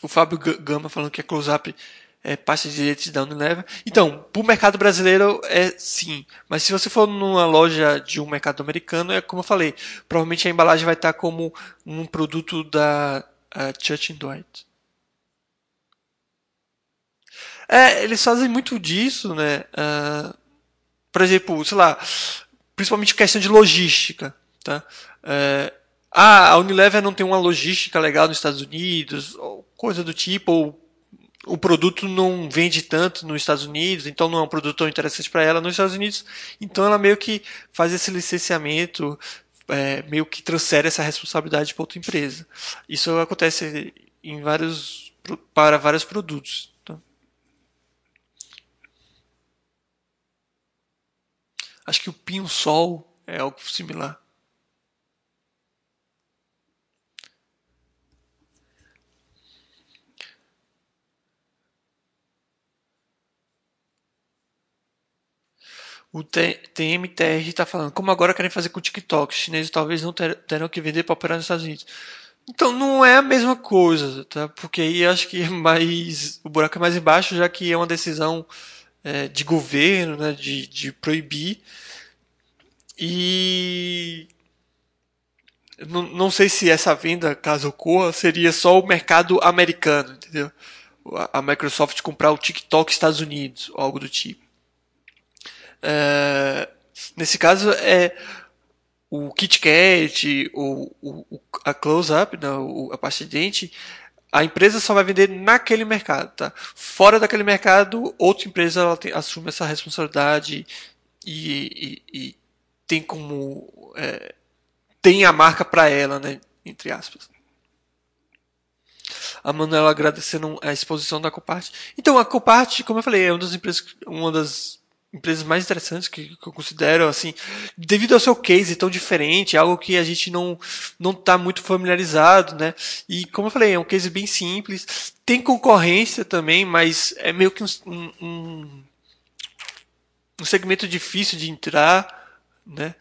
O Fábio Gama falando que a close-up é parte de direitos da Unilever. Então, para o mercado brasileiro é sim, mas se você for numa loja de um mercado americano, é como eu falei, provavelmente a embalagem vai estar como um produto da Church Dwight. É, eles fazem muito disso, né? Uh, por exemplo, sei lá, principalmente questão de logística, tá? Uh, ah, a Unilever não tem uma logística legal nos Estados Unidos, coisa do tipo, ou o produto não vende tanto nos Estados Unidos, então não é um produto tão interessante para ela nos Estados Unidos, então ela meio que faz esse licenciamento, é, meio que transfere essa responsabilidade para outra empresa. Isso acontece em vários para vários produtos. Tá? Acho que o pinho sol é algo similar. O TMTR está falando, como agora querem fazer com o TikTok, os chineses talvez não terão que vender para operar nos Estados Unidos. Então não é a mesma coisa, tá? Porque aí acho que é mais o buraco é mais embaixo, já que é uma decisão é, de governo, né, de, de proibir. E não, não sei se essa venda, caso ocorra, seria só o mercado americano, entendeu? A Microsoft comprar o TikTok Estados Unidos, algo do tipo. É, nesse caso é o KitKat, o, o, a Close-Up, né, a parte de dente, a empresa só vai vender naquele mercado. Tá? Fora daquele mercado, outra empresa tem, assume essa responsabilidade e, e, e tem como. É, tem a marca para ela, né, entre aspas. A Manuela agradecendo a exposição da Copart. Então, a Copart, como eu falei, é uma das empresas, uma das empresas mais interessantes que, que, eu considero assim devido ao seu case tão diferente algo que a gente não não está muito familiarizado né? E como eu falei é um case bem simples. Tem concorrência também mas é meio que um, um, um segmento difícil de entrar né?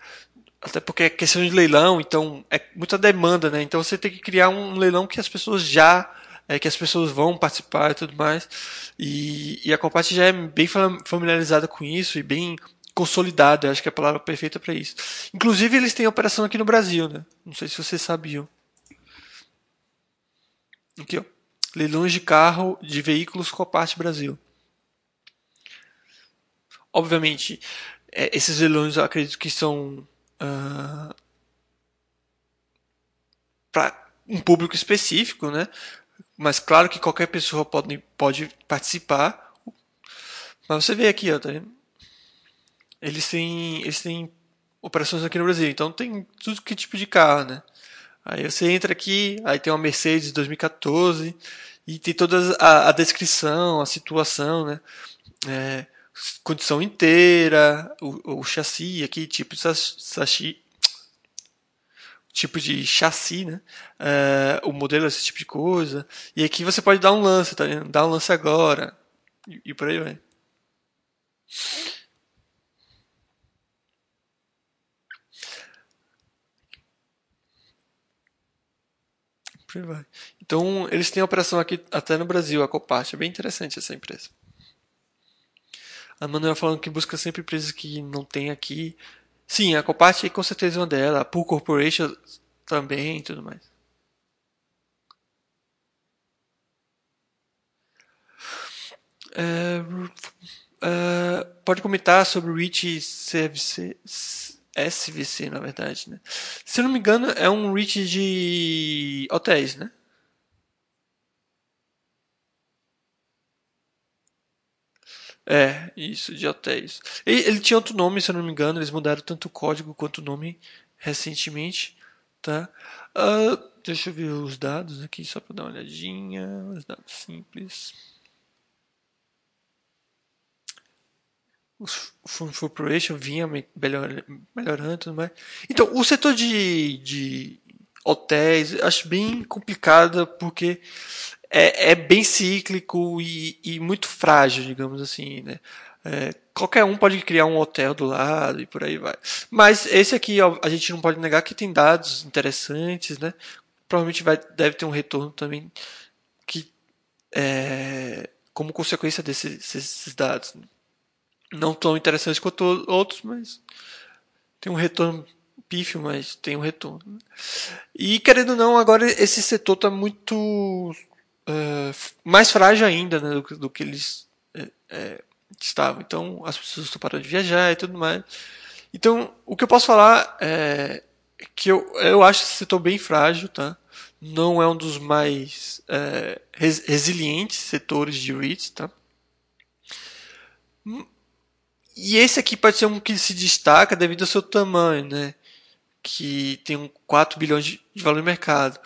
Até porque é questão de leilão então é muita demanda né? Então você tem que criar um leilão que as pessoas já é, que as pessoas vão participar e tudo mais. E, e a Compart já é bem familiarizada com isso e bem consolidada, acho que é a palavra perfeita para isso. Inclusive, eles têm operação aqui no Brasil, né? Não sei se vocês sabiam. Aqui, ó. Leilões de carro de veículos Copart Brasil. Obviamente, é, esses leilões eu acredito que são uh, ah, para um público específico, né? Mas claro que qualquer pessoa pode, pode participar. Mas você vê aqui, ó, tá vendo? Eles têm, eles têm operações aqui no Brasil, então tem tudo que tipo de carro, né? Aí você entra aqui, aí tem uma Mercedes 2014 e tem toda a, a descrição, a situação, né? É, condição inteira, o, o chassi aqui, tipo chassi, tipo de chassi, né? Uh, o modelo, esse tipo de coisa. E aqui você pode dar um lance, tá vendo? Dar um lance agora. E, e por aí vai. Por aí vai. Então, eles têm operação aqui até no Brasil, a Copart. É bem interessante essa empresa. A Manuela falando que busca sempre empresas que não tem aqui. Sim, a Copart com certeza é uma delas. A Pool Corporation também e tudo mais. É, uh, pode comentar sobre o REIT CVC, SVC, na verdade, né? Se eu não me engano, é um REIT de hotéis, né? É, isso, de hotéis. Ele, ele, tinha outro nome, se eu não me engano, eles mudaram tanto o código quanto o nome recentemente, tá? Uh, deixa eu ver os dados aqui, só para dar uma olhadinha, os dados simples. O Fund Corporation vinha melhor, melhorando tudo mais. Então, o setor de, de hotéis, acho bem complicado porque é, é bem cíclico e, e, muito frágil, digamos assim, né? É, qualquer um pode criar um hotel do lado e por aí vai. Mas esse aqui ó, a gente não pode negar que tem dados interessantes, né? Provavelmente vai, deve ter um retorno também que é, como consequência desses, desses dados. Não tão interessantes quanto outros, mas tem um retorno pífio, mas tem um retorno. Né? E querendo ou não, agora esse setor está muito uh, mais frágil ainda né, do, do, que eles é, estavam. Então as pessoas estão parando de viajar e tudo mais. Então o que eu posso falar é que eu, eu acho esse setor bem frágil, tá? Não é um dos mais é, res, resilientes setores de REITs, tá? E esse aqui pode ser um que se destaca devido ao seu tamanho, né? Que tem um 4 bilhões de, de valor no mercado.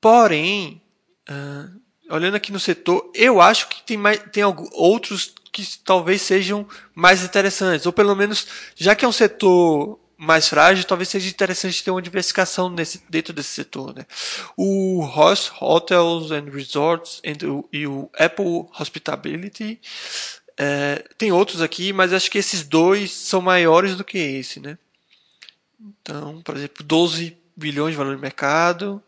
Porém, uh, olhando aqui no setor, eu acho que tem, mais, tem alguns, outros que talvez sejam mais interessantes. Ou pelo menos, já que é um setor mais frágil, talvez seja interessante ter uma diversificação nesse, dentro desse setor. Né? O Host Hotels and Resorts and e o Apple Hospitality é, tem outros aqui, mas acho que esses dois são maiores do que esse. Né? Então, por exemplo, 12 bilhões de valor de mercado.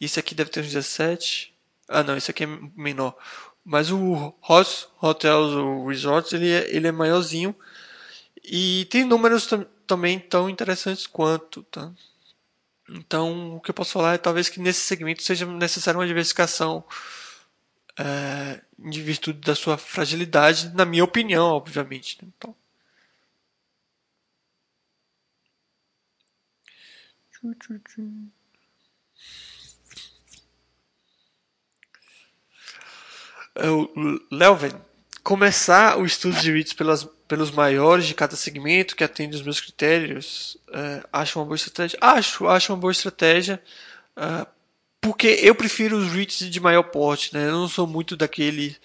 Esse aqui deve ter uns 17. Ah, não, esse aqui é menor. Mas o Host Hotels ou Resorts ele é, ele é maiorzinho e tem números tam, também tão interessantes quanto, tá? Então, o que eu posso falar é talvez que nesse segmento seja necessária uma diversificação é, de virtude da sua fragilidade, na minha opinião, obviamente. Né? Então, Lelven, começar o estudo de REITs pelas, pelos maiores de cada segmento que atende os meus critérios, é, acho uma boa estratégia? Acho, acho uma boa estratégia, é, porque eu prefiro os REITs de maior porte, né? Eu não sou muito daquele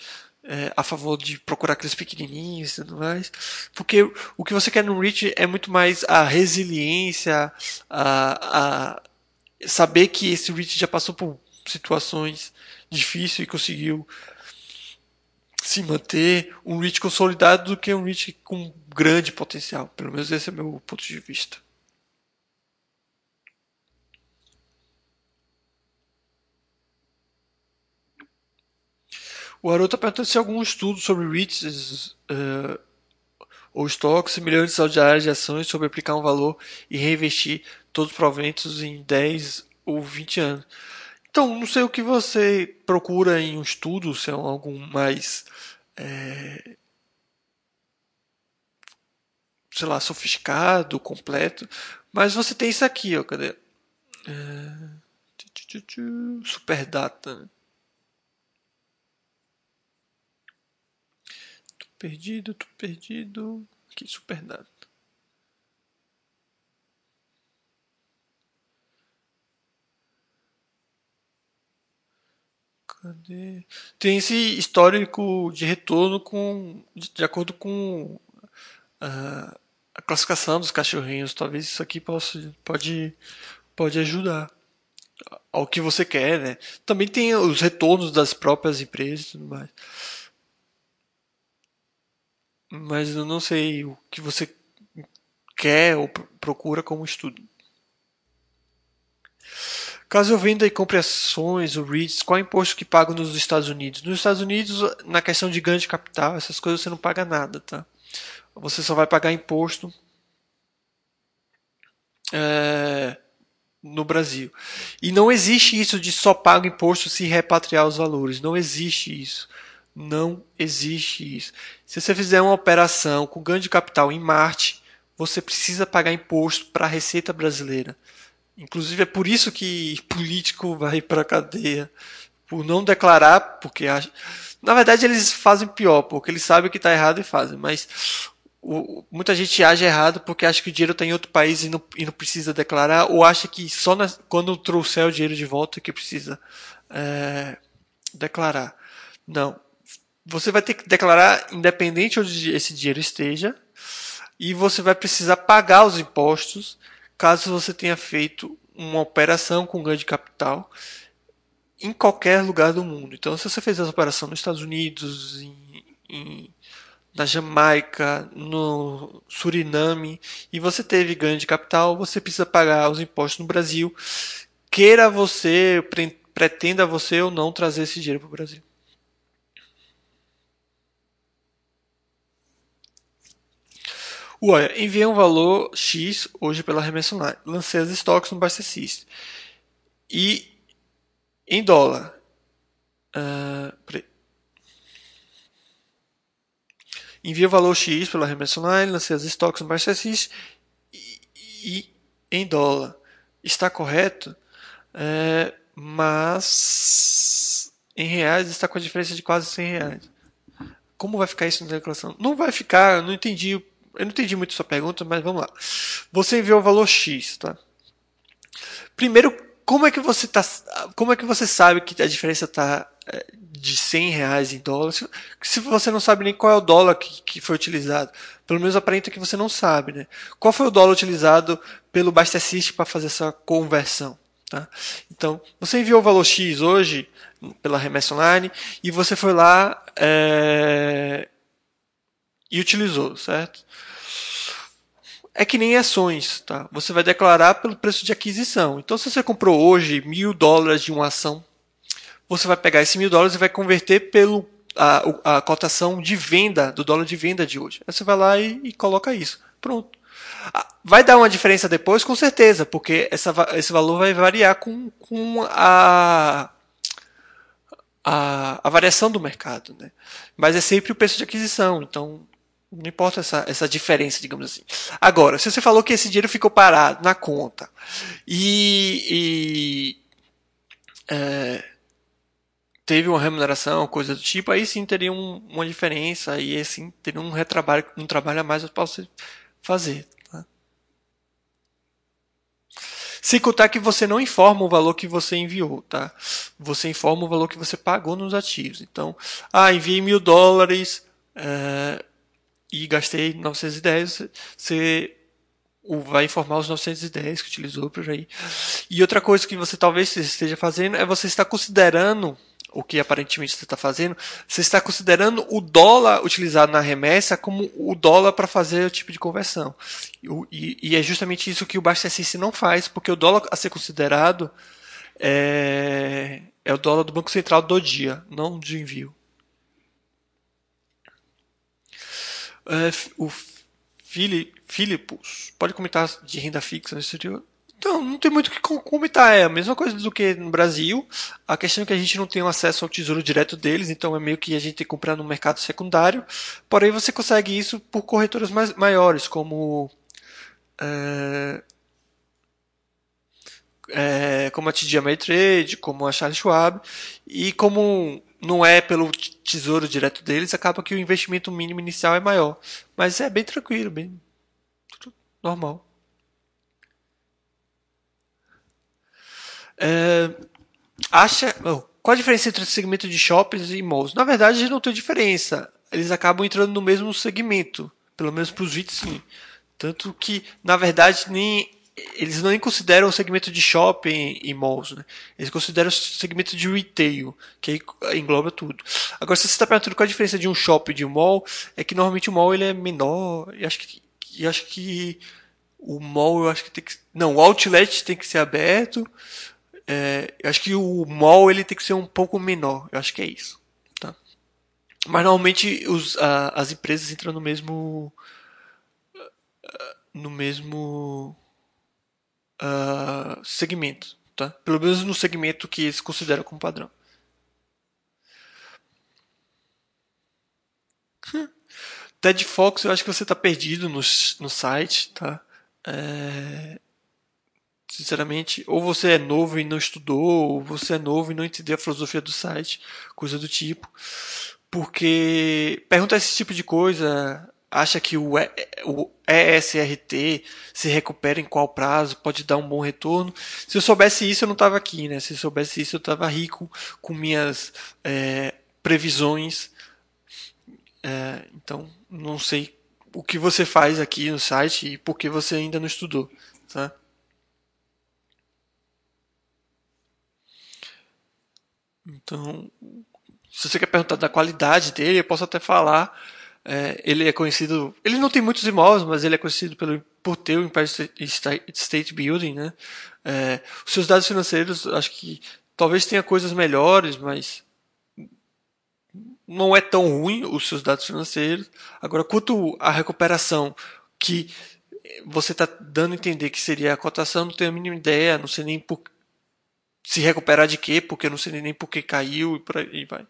é, a favor de procurar aqueles pequenininhos e tudo mais, porque o que você quer no REIT é muito mais a resiliência, a, a saber que esse REIT já passou por situações difíceis e conseguiu se manter um reach consolidado do que um reach com grande potencial. Pelo menos esse é o meu ponto de vista. O Haroldo está perguntando se algum estudo sobre REITs uh, ou estoques semelhantes ao de área de ações sobre aplicar um valor e reinvestir todos os proventos em 10 ou 20 anos. Então, não sei o que você procura em um estudo, se é algo mais. É, sei lá, sofisticado, completo. Mas você tem isso aqui, ó, cadê? É, super data. Né? Tô perdido, tô perdido. Aqui, super data. Cadê? Tem esse histórico de retorno com, de, de acordo com uh, a classificação dos cachorrinhos. Talvez isso aqui possa, pode, pode ajudar ao que você quer, né? Também tem os retornos das próprias empresas e tudo mais. Mas eu não sei o que você quer ou procura como estudo. Caso eu venda e compre ações ou REITs, qual é o imposto que pago nos Estados Unidos? Nos Estados Unidos, na questão de ganho de capital, essas coisas você não paga nada, tá? Você só vai pagar imposto é, no Brasil. E não existe isso de só pago imposto se repatriar os valores. Não existe isso. Não existe isso. Se você fizer uma operação com ganho de capital em Marte, você precisa pagar imposto para a Receita Brasileira. Inclusive é por isso que [laughs] político vai para a cadeia por não declarar, porque na verdade eles fazem pior, porque eles sabem que está errado e fazem, mas o, muita gente age errado porque acha que o dinheiro está em outro país e não, e não, precisa declarar, ou acha que só na, quando trouxer o dinheiro de volta que precisa é, declarar. Não. Você vai ter que declarar independente onde esse dinheiro esteja, e você vai precisar pagar os impostos caso você tenha feito uma operação com ganho de capital em qualquer lugar do mundo. Então, se você fez essa operação nos Estados Unidos, em, em, na Jamaica, no Suriname, e você teve ganho de capital, você precisa pagar os impostos no Brasil, queira você, pretenda você ou não trazer esse dinheiro para o Brasil. Olha, enviei um valor X hoje pela remessa online. Lancei as estoques no Bastecist. E em dólar. Uh, Envia o valor X pela remessa online, lancei as estoques no Bastecist e, e em dólar. Está correto? É, mas em reais está com a diferença de quase 100 reais. Como vai ficar isso na declaração? Não vai ficar, eu não entendi eu não entendi muito sua pergunta, mas vamos lá. Você enviou o valor X, tá? Primeiro, como é que você tá, como é que você sabe que a diferença está é, de 100 reais em dólar? Se, você não sabe nem qual é o dólar que, que foi utilizado, pelo menos aparenta que você não sabe, né? Qual foi o dólar utilizado pelo Bastecist para fazer essa conversão? Tá? Então, você enviou o valor X hoje pela remessa online e você foi lá é, e utilizou, certo? É que nem ações, tá? Você vai declarar pelo preço de aquisição. Então, se você comprou hoje mil dólares de uma ação, você vai pegar esse mil dólares e vai converter pelo a, a cotação de venda do dólar de venda de hoje. Aí você vai lá e, e coloca isso. Pronto. Ah, vai dar uma diferença depois, com certeza, porque essa, esse valor vai variar com, com a, a, a variação do mercado. Né? Mas é sempre o preço de aquisição. Então, não importa essa, essa diferença, digamos assim. Agora, se você falou que esse dinheiro ficou parado na conta e, e é, teve uma remuneração, coisa do tipo, aí sim teria um, uma diferença, aí sim teria um retrabalho, um trabalho a mais para você fazer. Tá? Sem contar que você não informa o valor que você enviou, tá? Você informa o valor que você pagou nos ativos. Então, ah, enviei mil dólares. É, e gastei 910, você vai informar os 910 que utilizou por aí. E outra coisa que você talvez esteja fazendo é você está considerando o que aparentemente você está fazendo, você está considerando o dólar utilizado na remessa como o dólar para fazer o tipo de conversão. E, e, é justamente isso que o Bastecist não faz, porque o dólar a ser considerado é, é o dólar do Banco Central do dia, não de envio. Uh, o Filipos pode comentar de renda fixa no exterior? Então, não tem muito o que comentar. É a mesma coisa do que no Brasil. A questão é que a gente não tem acesso ao tesouro direto deles, então é meio que a gente tem que comprar no mercado secundário. Porém, você consegue isso por corretoras mais, maiores, como. É, é, como a TD Ameritrade, como a Charles Schwab, e como não é pelo tesouro direto deles, acaba que o investimento mínimo inicial é maior. Mas é bem tranquilo, bem normal. É, acha. Qual a diferença entre o segmento de shoppings e malls? Na verdade, não tem diferença. Eles acabam entrando no mesmo segmento. Pelo menos para os VITs, sim. Tanto que, na verdade, nem eles não consideram o segmento de shopping e malls, né? Eles consideram o segmento de retail, que engloba tudo. Agora, se você está perguntando qual a diferença de um shopping e de um mall, é que normalmente o mall ele é menor, e acho que, e acho que o mall, eu acho que tem que, não, o outlet tem que ser aberto, é, eu acho que o mall ele tem que ser um pouco menor, eu acho que é isso, tá? Mas normalmente os, a, as empresas entram no mesmo, no mesmo uh, segmento, tá? Pelo menos no segmento que eles consideram como padrão. [laughs] Ted Fox, eu acho que você está perdido no, no site, tá? É... Sinceramente, ou você é novo e não estudou, ou você é novo e não entendeu a filosofia do site, coisa do tipo. Porque perguntar esse tipo de coisa, acha que o, o ESRT se recupera em qual prazo, pode dar um bom retorno. Se eu soubesse isso, eu não estava aqui, né? Se eu soubesse isso, eu estava rico com minhas é, previsões. É, então, não sei o que você faz aqui no site e por que você ainda não estudou, tá? Então, se você quer perguntar da qualidade dele, eu posso até falar. É, ele é conhecido. Ele não tem muitos imóveis, mas ele é conhecido pelo, por ter o Empire State Building, né? É, os seus dados financeiros, acho que talvez tenha coisas melhores, mas não é tão ruim os seus dados financeiros. Agora, quanto à recuperação, que você está dando a entender que seria a cotação, não tenho a mínima ideia, não sei nem por, se recuperar de quê, porque não sei nem por que caiu e por aí vai.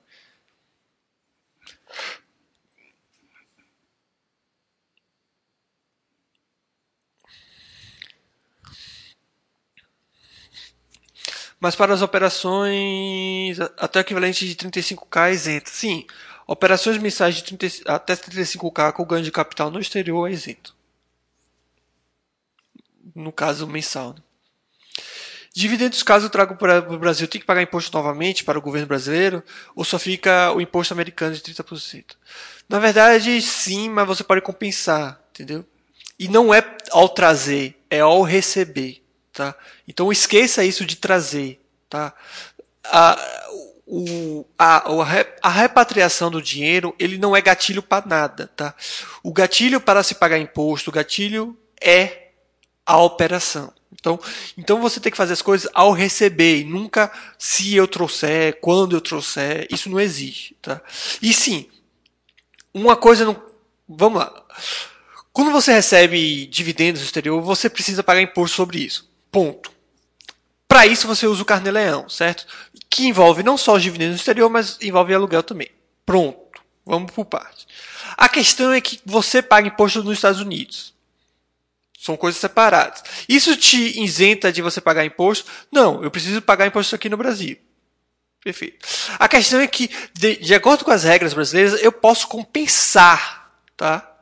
Mas para as operações até o equivalente de 35k isento. Sim, operações mensais de 30, até 35k com ganho de capital no exterior é isento. No caso mensal. Né? Dividendos, caso eu trago para o Brasil, tem que pagar imposto novamente para o governo brasileiro? Ou só fica o imposto americano de 30%? Na verdade, sim, mas você pode compensar, entendeu? E não é ao trazer, é ao receber, tá? Então esqueça isso de trazer, tá? A, o, a, a repatriação do dinheiro, ele não é gatilho para nada, tá? O gatilho para se pagar imposto, o gatilho é a operação. Então, então você tem que fazer as coisas ao receber, nunca se eu trouxer, quando eu trouxer, isso não existe, tá? E sim, uma coisa não, vamos lá. Quando você recebe dividendos no exterior, você precisa pagar imposto sobre isso. Ponto. Para isso você usa o carnê-leão, certo? Que envolve não só os dividendos no exterior, mas envolve aluguel também. Pronto. Vamos por parte. A questão é que você paga imposto nos Estados Unidos. São coisas separadas. Isso te isenta de você pagar imposto? Não, eu preciso pagar imposto aqui no Brasil. Perfeito. A questão é que, de, de acordo com as regras brasileiras, eu posso compensar, tá?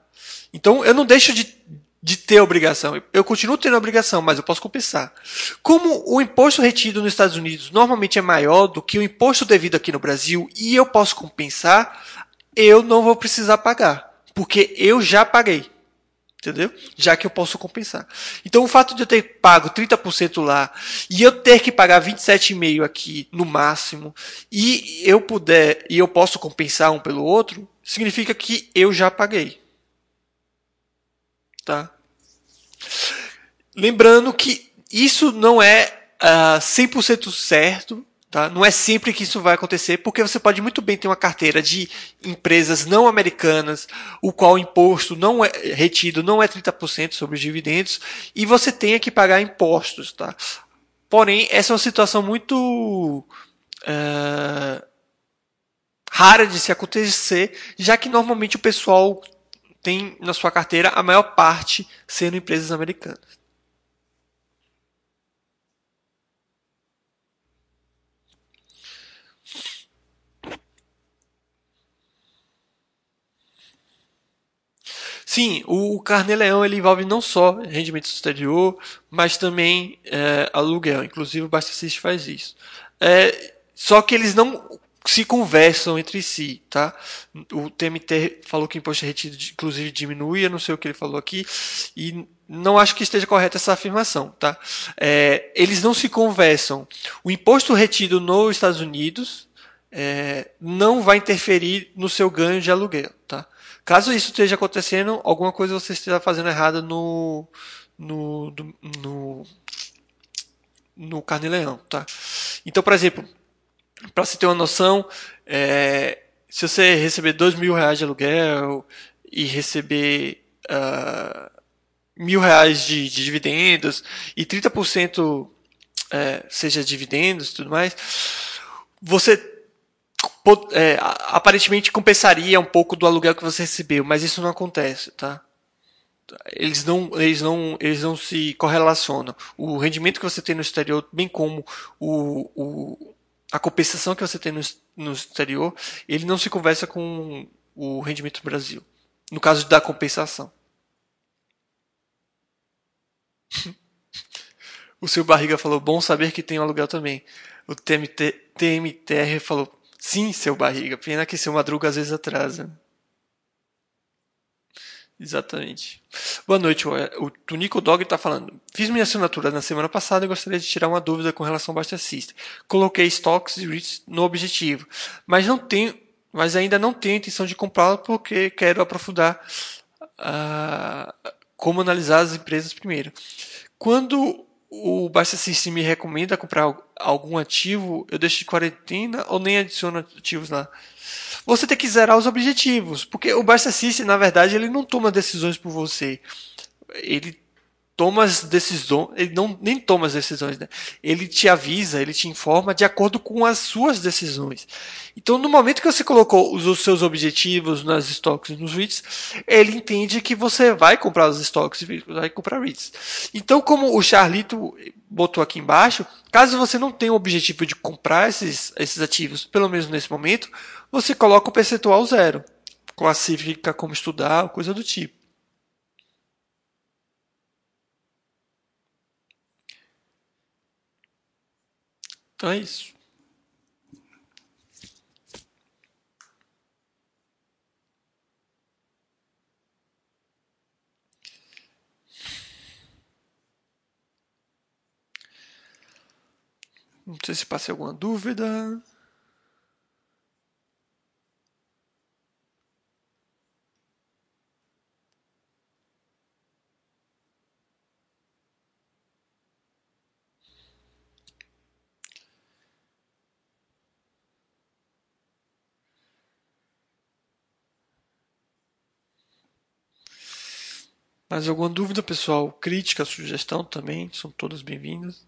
Então, eu não deixo de, de ter obrigação. Eu continuo tendo obrigação, mas eu posso compensar. Como o imposto retido nos Estados Unidos normalmente é maior do que o imposto devido aqui no Brasil e eu posso compensar, eu não vou precisar pagar, porque eu já paguei. Entendeu? Já que eu posso compensar. Então o fato de eu ter pago 30% lá e eu ter que pagar 27,5 aqui no máximo e eu puder e eu posso compensar um pelo outro, significa que eu já paguei. Tá? Lembrando que isso não é uh, ah, 100% certo Tá? Não é sempre que isso vai acontecer, porque você pode muito bem ter uma carteira de empresas não americanas, o qual o imposto não é retido não é 30% sobre os dividendos, e você tenha que pagar impostos. Tá? Porém, essa é uma situação muito uh, rara de se acontecer, já que normalmente o pessoal tem na sua carteira a maior parte sendo empresas americanas. Sim, o Carnê-Leão ele envolve não só rendimento exterior, mas também é, aluguel. Inclusive o Bastacist faz isso. É, só que eles não se conversam entre si, tá? O TMT falou que o imposto retido inclusive diminui, eu não sei o que ele falou aqui, e não acho que esteja correta essa afirmação, tá? É, eles não se conversam. O imposto retido nos Estados Unidos é, não vai interferir no seu ganho de aluguel, tá? Caso isso esteja acontecendo, alguma coisa você esteja fazendo errada no no no, no, no carne-leão, tá? Então, por exemplo, para você ter uma noção, é, se você receber dois mil reais de aluguel e receber uh, mil reais de, de dividendos e 30% é, seja dividendos e tudo mais, você é, aparentemente compensaria um pouco do aluguel que você recebeu, mas isso não acontece, tá? Eles não, eles não, eles não se correlacionam. O rendimento que você tem no exterior, bem como o, o a compensação que você tem no, no exterior, ele não se conversa com o rendimento do Brasil. No caso da compensação. [laughs] o seu barriga falou, bom saber que tem um aluguel também. O TMT, TMTR falou, sim, seu barriga, pena que seu madruga às vezes atrasa. Exatamente. Boa noite, o Tunico Dog está falando. Fiz minha assinatura na semana passada e gostaria de tirar uma dúvida com relação ao Basta System. Coloquei stocks e REITs no objetivo, mas não tenho, mas ainda não tenho intenção de comprá-lo porque quero aprofundar uh, como analisar as empresas primeiro. Quando o Basta System me recomenda comprar algum ativo, eu deixo de quarentena ou nem adiciono ativos lá? Você tem que zerar os objetivos, porque o Basta System, na verdade, ele não toma decisões por você. Ele toma as decisões, ele não nem toma as decisões, né? Ele te avisa, ele te informa de acordo com as suas decisões. Então, no momento que você colocou os, os seus objetivos nas stocks e nos REITs, ele entende que você vai comprar os stocks e vai comprar REITs. Então, como o Charlito botou aqui embaixo, caso você não tenha o objetivo de comprar esses, esses ativos, pelo menos nesse momento, você coloca o percentual zero. Classifica como estudar, coisa do tipo. Então é isso. Não sei se passei alguma dúvida. Mais alguma dúvida, pessoal? Crítica, sugestão também, são todas bem-vindas.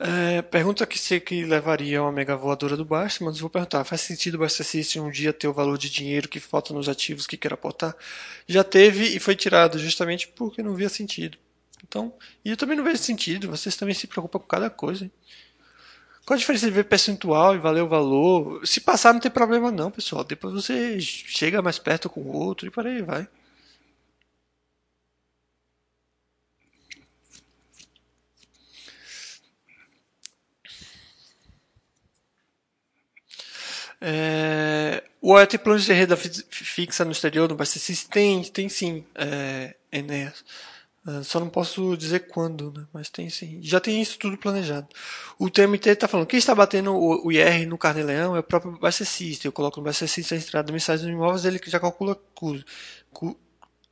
É, pergunta que se que levaria uma mega voadora do Basta, mas vou perguntar, faz sentido o Basta System um dia ter o valor de dinheiro que falta nos ativos que quer aportar? Já teve e foi tirado justamente porque não via sentido. Então, e eu também não vejo sentido, vocês também se preocupam com cada coisa. Hein? Qual a diferença ver percentual e valer o valor? Se passar não tem problema não, pessoal. Depois você chega mais perto com o outro e por aí vai. É, o tem planos de renda fixa no exterior, no Bastecis? Tem, tem sim, é, Enéas. É, só não posso dizer quando, né? mas tem sim. Já tem isso tudo planejado. O TMT está falando, quem está batendo o, IR no Carneleão é o próprio Bastecista. Eu coloco no Bastecista a entrada de mensagens dos imóveis, ele já calcula tudo.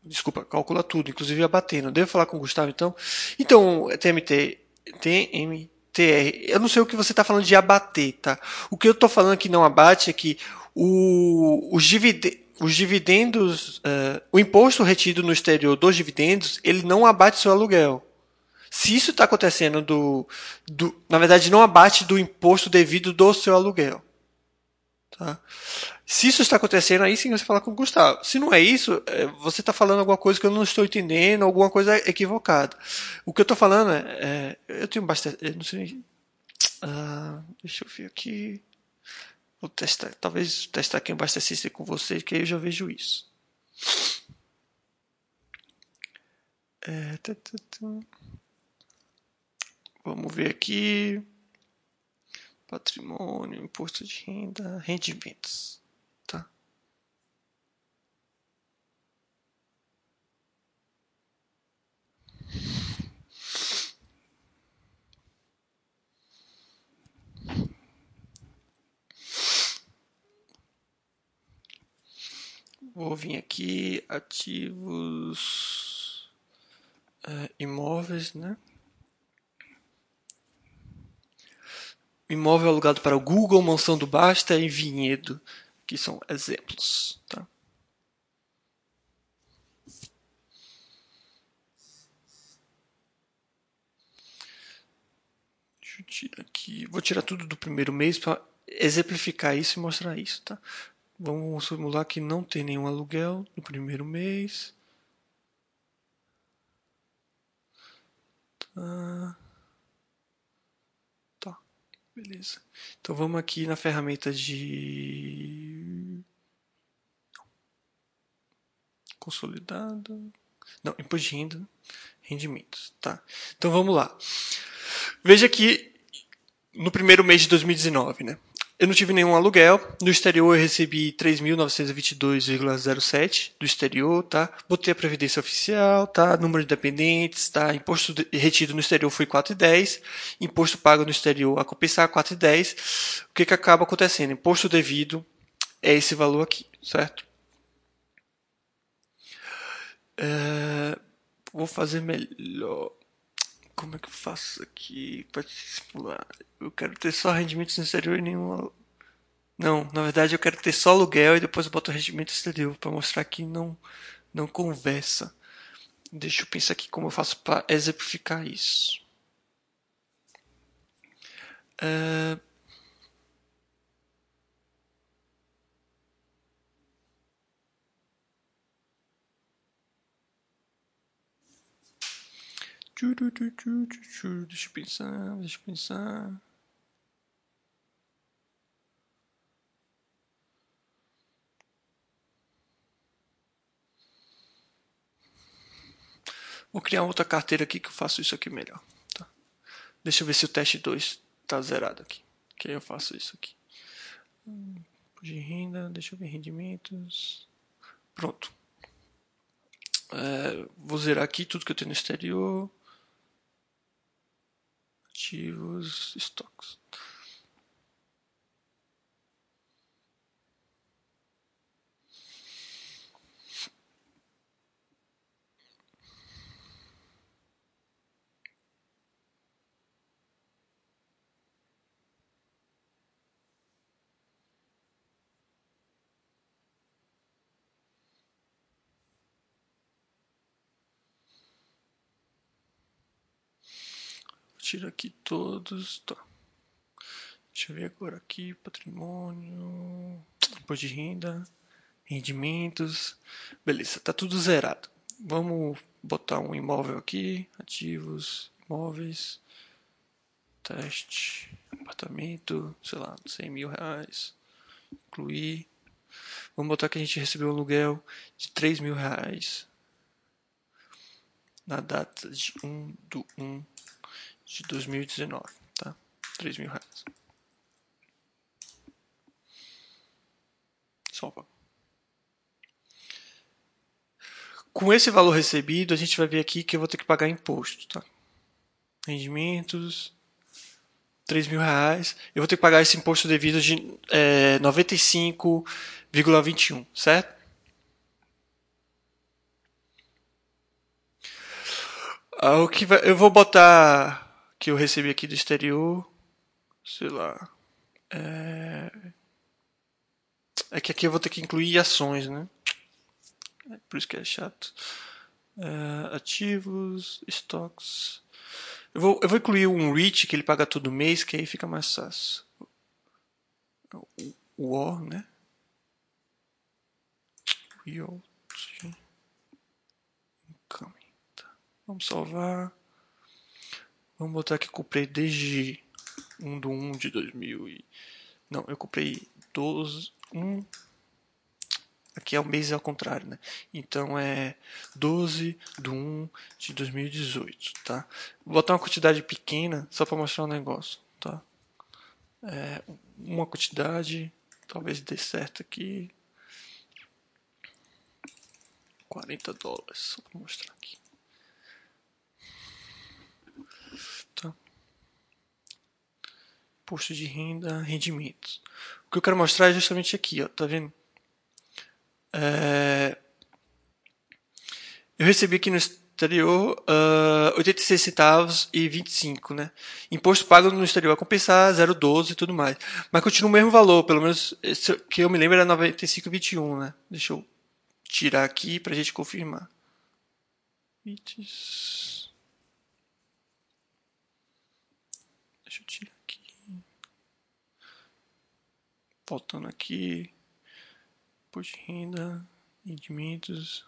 Desculpa, calcula tudo, inclusive abatendo. Devo falar com o Gustavo então? Então, TMT, TMT TR. Eu não sei o que você está falando de abater, tá? O que eu estou falando que não abate é que o, os, os dividendos uh, o imposto retido no exterior dos dividendos, ele não abate seu aluguel. Se isso está acontecendo do, do, na verdade, não abate do imposto devido do seu aluguel. Tá? Se isso está acontecendo, aí sim você fala com o Gustavo. Se não é isso, é, você está falando alguma coisa que eu não estou entendendo, alguma coisa equivocada. O que eu estou falando é, é, Eu tenho bastante. Eu não sei. Ah, deixa eu ver aqui. Vou testar. Talvez testar aqui um Bastecista com vocês, que aí eu já vejo isso. É, tá, tá, tá. Vamos ver aqui. Patrimônio, imposto de renda, rendimentos. Vou vir aqui, ativos, é, imóveis, né? Imóvel alugado para o Google, Mansão do Basta e Vinhedo, que são exemplos, tá? Deixa eu tirar aqui, vou tirar tudo do primeiro mês para exemplificar isso e mostrar isso, tá? Vamos simular que não tem nenhum aluguel no primeiro mês. Tá. Tá. Beleza. Então vamos aqui na ferramenta de consolidado. Não, imposto de renda, rendimentos, tá? Então vamos lá. Veja que no primeiro mês de 2019, né? Eu não tive nenhum aluguel. No exterior eu recebi 3.922,07 do exterior, tá? Botei a previdência oficial, tá? Número de dependentes, tá? Imposto retido no exterior foi 4,10. Imposto pago no exterior a compensar 4,10. O que que acaba acontecendo? Imposto devido é esse valor aqui, certo? É... Vou fazer melhor. Como é que eu faço aqui para simular? Eu quero ter só rendimentos no exterior e nenhum. Não, na verdade eu quero ter só aluguel e depois eu boto rendimento exterior para mostrar que não, não conversa. Deixa eu pensar aqui como eu faço para exemplificar isso. É... Deixa eu pensar, deixa eu pensar. Vou criar outra carteira aqui que eu faço isso aqui melhor. Tá? Deixa eu ver se o teste 2 está zerado aqui. Que aí eu faço isso aqui. De renda, deixa eu ver rendimentos. Pronto. É, vou zerar aqui tudo que eu tenho no exterior ativos, estoques. Tira aqui todos. Tá. Deixa eu ver agora aqui. Patrimônio. Imposto de renda. Rendimentos. Beleza, tá tudo zerado. Vamos botar um imóvel aqui. Ativos, imóveis. Teste. Apartamento. Sei lá, 100 mil reais. Incluir. Vamos botar que a gente recebeu um aluguel de 3 mil reais. Na data de 1 do 1 de 2019, tá? 3 mil reais. Salva. Com esse valor recebido, a gente vai ver aqui que eu vou ter que pagar imposto, tá? Rendimentos, 3 mil reais. Eu vou ter que pagar esse imposto devido de é, 95,21, certo? Ah, o que vai, eu vou botar que eu recebi aqui do exterior, sei lá. É, é que aqui eu vou ter que incluir ações, né? É por isso que é chato. É, ativos, estoques. Eu vou, eu vou incluir um REIT que ele paga todo mês, que aí fica mais fácil. O O, né? Realty. Incoming. Tá. Vamos salvar. Vamos botar que eu comprei desde 1 do 1 de 2000 e... Não, eu comprei 12... 1... Aqui é o mês ao contrário, né? Então é 12 do 1 de 2018, tá? Vou botar uma quantidade pequena só para mostrar um negócio, tá? É uma quantidade, talvez dê certo aqui. 40 dólares, só para mostrar aqui. imposto de renda, rendimentos. O que eu quero mostrar é justamente aqui, ó, tá vendo? É... Eu recebi aqui no exterior ah, uh, 86 centavos e 25, né? Imposto pago no exterior a compensar 0,12 e tudo mais. Mas continua o mesmo valor, pelo menos que eu me lembro era 95,21, né? Deixa eu tirar aqui pra gente confirmar. 25. Voltando aqui. Imposto de renda, rendimentos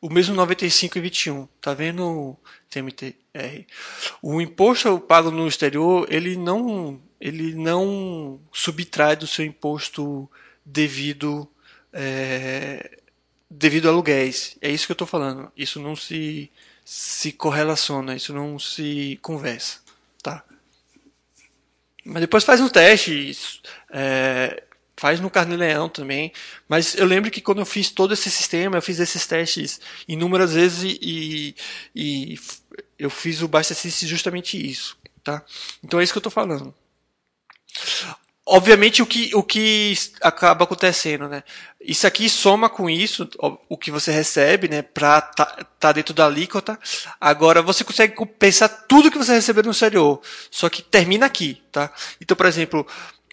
o mesmo 95 e 21, tá vendo TMTR? O imposto pago no exterior, ele não, ele não subtrai do seu imposto devido é, devido a aluguéis. É isso que eu estou falando. Isso não se se correlaciona, isso não se conversa, tá? Mas depois faz um teste, é, faz no Carne-Leão também. Mas eu lembro que quando eu fiz todo esse sistema, eu fiz esses testes inúmeras vezes e, e eu fiz o Bastacist justamente isso. Tá? Então é isso que eu estou falando. Obviamente o que, o que acaba acontecendo, né? Isso aqui soma com isso, o que você recebe, né? Pra tá, tá dentro da alíquota. Agora você consegue compensar tudo que você recebeu no exterior. Só que termina aqui, tá? Então, por exemplo,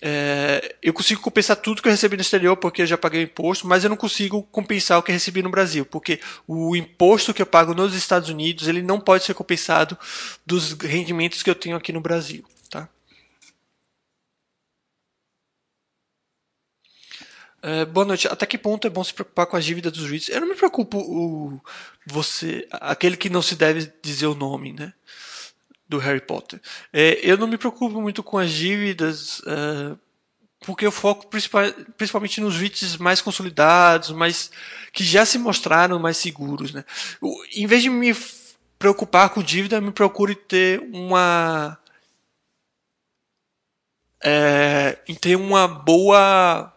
é, eu consigo compensar tudo que eu recebi no exterior porque eu já paguei o imposto, mas eu não consigo compensar o que eu recebi no Brasil, porque o imposto que eu pago nos Estados Unidos ele não pode ser compensado dos rendimentos que eu tenho aqui no Brasil. Tá? É, boa noite. Até que ponto é bom se preocupar com a dívida dos REITs? Eu não me preocupo o, você, aquele que não se deve dizer o nome, né? do Harry Potter. É, eu não me preocupo muito com as dívidas, uh, porque eu foco principal, principalmente nos REITs mais consolidados, mais, que já se mostraram mais seguros. Né? Em vez de me preocupar com dívida, me procure ter uma. É, ter uma boa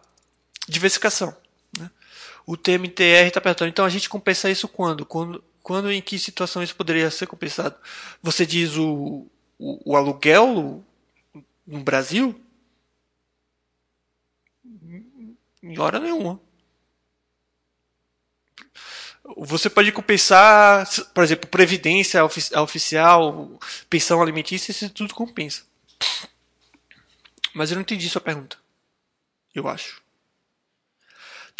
diversificação. Né? O TMTR está apertando. Então a gente compensa isso quando? Quando quando em que situação isso poderia ser compensado? Você diz o, o, o aluguel no Brasil? Em hora nenhuma. Você pode compensar, por exemplo, previdência oficial, pensão alimentícia, isso tudo compensa. Mas eu não entendi sua pergunta. Eu acho.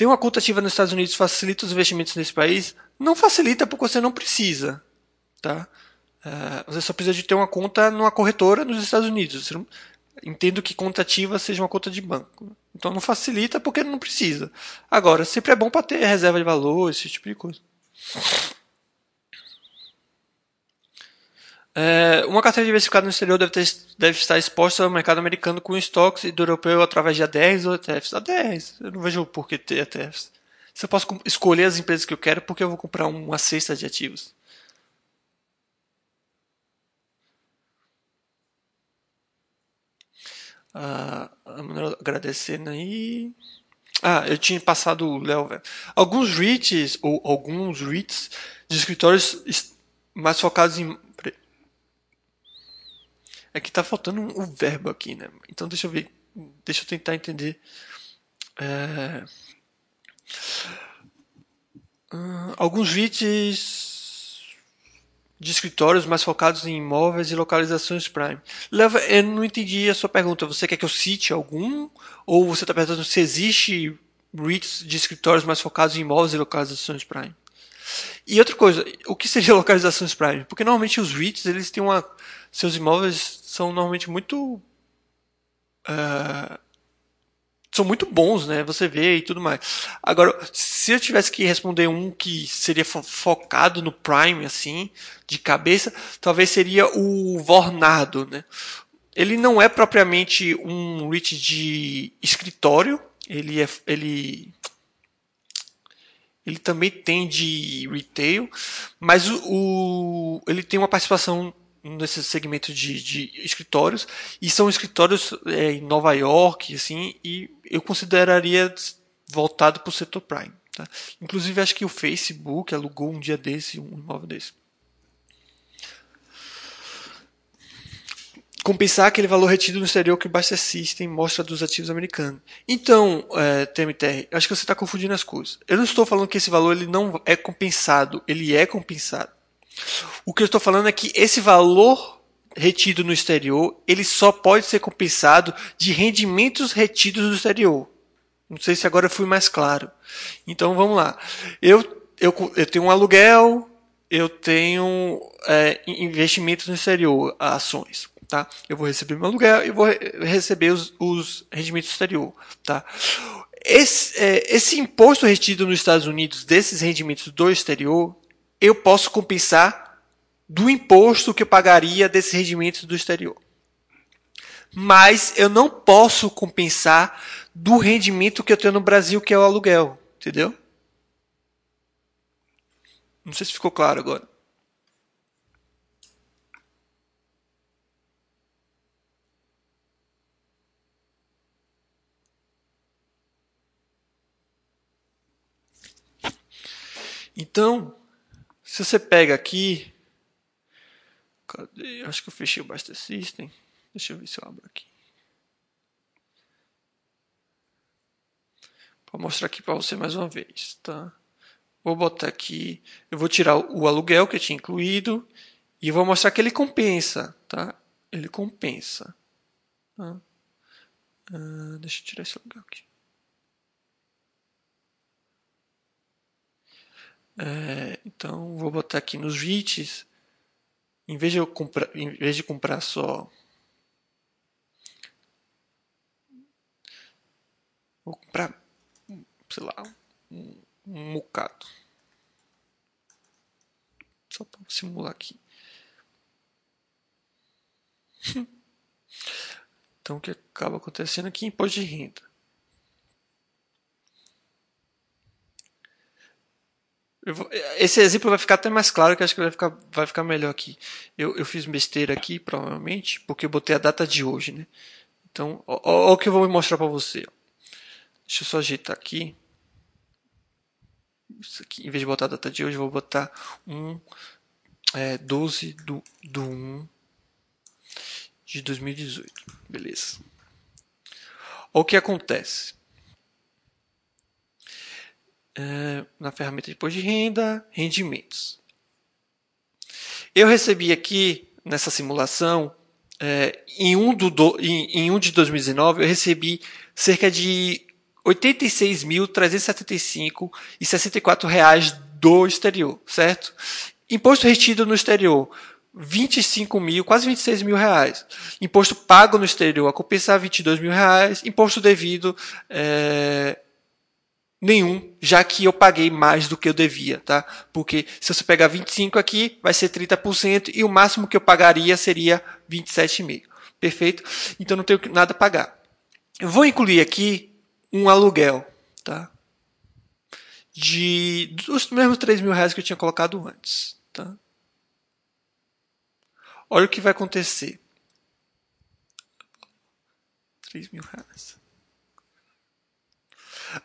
Tem uma conta ativa nos Estados Unidos facilita os investimentos nesse país? Não facilita porque você não precisa. Tá? Uh, você só precisa de ter uma conta numa corretora nos Estados Unidos. Entendo que conta ativa seja uma conta de banco. Então não facilita porque não precisa. Agora, sempre é bom para ter reserva de valor, esse tipo de coisa. É, uma carteira diversificada no exterior deve, ter, deve estar exposta ao mercado americano com estoques e do europeu através de A10 ou ETFs. A10, eu não vejo por que ter ETFs. Se eu posso escolher as empresas que eu quero, porque eu vou comprar uma cesta de ativos. Ah, agradecendo aí. Ah, eu tinha passado o Léo. Alguns REITs, ou alguns REITs de escritórios mais focados em é que tá faltando um, um verbo aqui, né? Então deixa eu ver. Deixa eu tentar entender. É... Uh, alguns VITs de escritórios mais focados em imóveis e localizações prime. Leva, eu não entendi a sua pergunta. Você quer que eu cite algum? Ou você está perguntando se existe REITs de escritórios mais focados em imóveis e localizações prime? E outra coisa, o que seria [laughs] localizações prime? Porque normalmente os REITs eles têm uma, seus imóveis são normalmente muito. Uh, são muito bons, né? Você vê e tudo mais. Agora, se eu tivesse que responder um que seria fo focado no Prime, assim, de cabeça, talvez seria o Vornado, né? Ele não é propriamente um REIT de escritório, ele é, ele ele também tem de retail, mas o, o ele tem uma participação nesse segmento de, de escritórios e são escritórios é, em Nova York assim e eu consideraria voltado para o setor prime tá? inclusive acho que o Facebook alugou um dia desse um imóvel desse compensar aquele valor retido no exterior que o Buster System mostra dos ativos americanos. Então, é, TMTR, acho que você está confundindo as coisas. Eu não estou falando que esse valor ele não é compensado, ele é compensado. O que eu estou falando é que esse valor retido no exterior, ele só pode ser compensado de rendimentos retidos no exterior. Não sei se agora eu fui mais claro. Então vamos lá. Eu, eu, eu tenho um aluguel, eu tenho é, investimentos no exterior, ações. Tá? Eu vou receber meu aluguel e vou receber os, os rendimentos do exterior. Tá? Esse, é, esse imposto retido nos Estados Unidos desses rendimentos do exterior, eu posso compensar do imposto que eu pagaria desses rendimentos do exterior. Mas eu não posso compensar do rendimento que eu tenho no Brasil, que é o aluguel. Entendeu? Não sei se ficou claro agora. Então, se você pega aqui. Cadê? Acho que eu fechei o Buster System. Deixa eu ver se eu abro aqui. Vou mostrar aqui para você mais uma vez, tá? Vou botar aqui, eu vou tirar o aluguel que eu tinha incluído e vou mostrar que ele compensa, tá? Ele compensa. Tá? Uh, deixa eu tirar esse aluguel aqui. É, então vou botar aqui nos VITs, em vez de eu comprar, em vez de comprar só vou comprar, sei lá, um, um bocado. Só para simular aqui. [laughs] então o que acaba acontecendo aqui imposto de renda. Vou, esse exemplo vai ficar até mais claro, que acho que vai ficar, vai ficar melhor aqui. Eu, eu fiz besteira aqui, provavelmente, porque eu botei a data de hoje, né? Então, olha o que eu vou mostrar para você. Deixa eu só ajeitar aqui. Aqui. Em vez de botar a data de hoje, eu vou botar um, é, 12 do, do 1 de 2018. Beleza. O que acontece? É, na ferramenta de imposto de renda, rendimentos. Eu recebi aqui nessa simulação, é, em, um do, em, em um de 2019, eu recebi cerca de 86.375,64 reais do exterior, certo? Imposto retido no exterior, 25 mil, quase 26 mil reais. Imposto pago no exterior, a compensar 22 mil reais. Imposto devido, é, nenhum, já que eu paguei mais do que eu devia, tá? Porque se você pegar 25 aqui, vai ser 30% e o máximo que eu pagaria seria 27,5. Perfeito? Então não tenho nada a pagar. Eu vou incluir aqui um aluguel, tá? De dos mesmos 3 mil reais que eu tinha colocado antes, tá? Olha o que vai acontecer. 3 mil reais.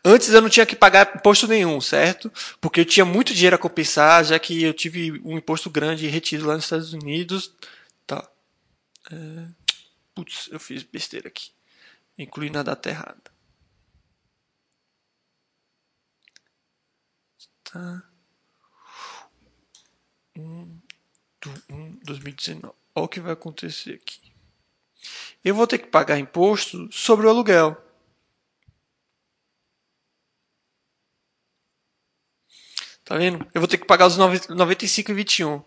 Antes eu não tinha que pagar imposto nenhum, certo? Porque eu tinha muito dinheiro a compensar, já que eu tive um imposto grande retido lá nos Estados Unidos. Tá. É... Putz, eu fiz besteira aqui. Incluí na data errada. Tá. 1 do 1 2019. Olha o que vai acontecer aqui. Eu vou ter que pagar imposto sobre o aluguel. Tá vendo? Eu vou ter que pagar os 95,21.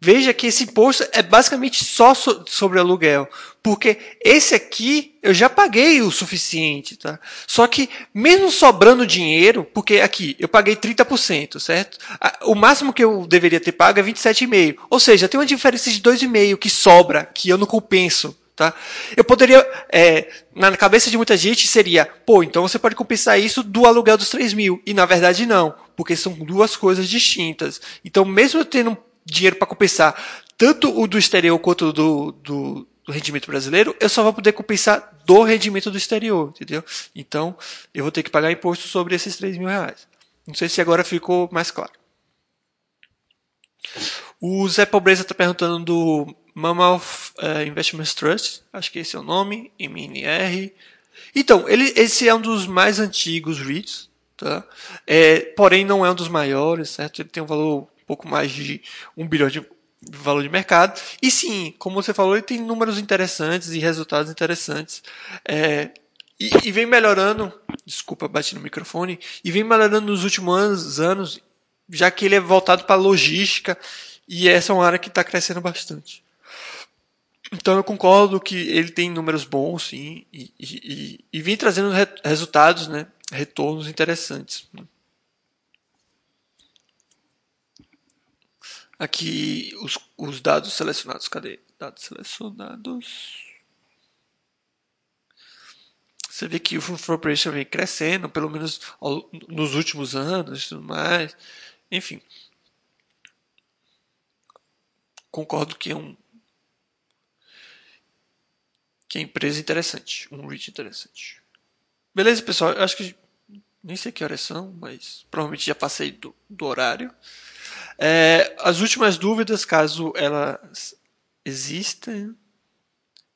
Veja que esse imposto é basicamente só so sobre aluguel, porque esse aqui eu já paguei o suficiente, tá? Só que mesmo sobrando dinheiro, porque aqui eu paguei 30%, certo? O máximo que eu deveria ter pago é 27,5. Ou seja, tem uma diferença de 2,5 que sobra, que eu não compenso. Tá? Eu poderia, é, na cabeça de muita gente seria, pô, então você pode compensar isso do aluguel dos 3 mil. E na verdade não, porque são duas coisas distintas. Então, mesmo eu tendo dinheiro para compensar tanto o do exterior quanto do, do, do, rendimento brasileiro, eu só vou poder compensar do rendimento do exterior, entendeu? Então, eu vou ter que pagar imposto sobre esses 3 mil reais. Não sei se agora ficou mais claro. O Zé Pobreza está perguntando do Mammoth uh, Investment Trust, acho que esse é o nome, MNR. Então, ele, esse é um dos mais antigos REITs, tá? É, porém não é um dos maiores, certo? Ele tem um valor um pouco mais de 1 bilhão de valor de mercado. E sim, como você falou, ele tem números interessantes e resultados interessantes. É, e, e, vem melhorando, desculpa, bati no microfone, e vem melhorando nos últimos anos, já que ele é voltado para logística e essa é uma área que está crescendo bastante. Então eu concordo que ele tem números bons, sim, e, e, e vem trazendo re resultados, né, retornos interessantes. Aqui os, os dados selecionados, cadê? Dados selecionados. Você vê que o Full Operation vem crescendo, pelo menos nos últimos anos e tudo mais. Enfim. Concordo que é um. Que é empresa interessante. Um REIT interessante. Beleza, pessoal? Eu acho que. Nem sei que horas são, mas provavelmente já passei do, do horário. É, as últimas dúvidas, caso elas existam.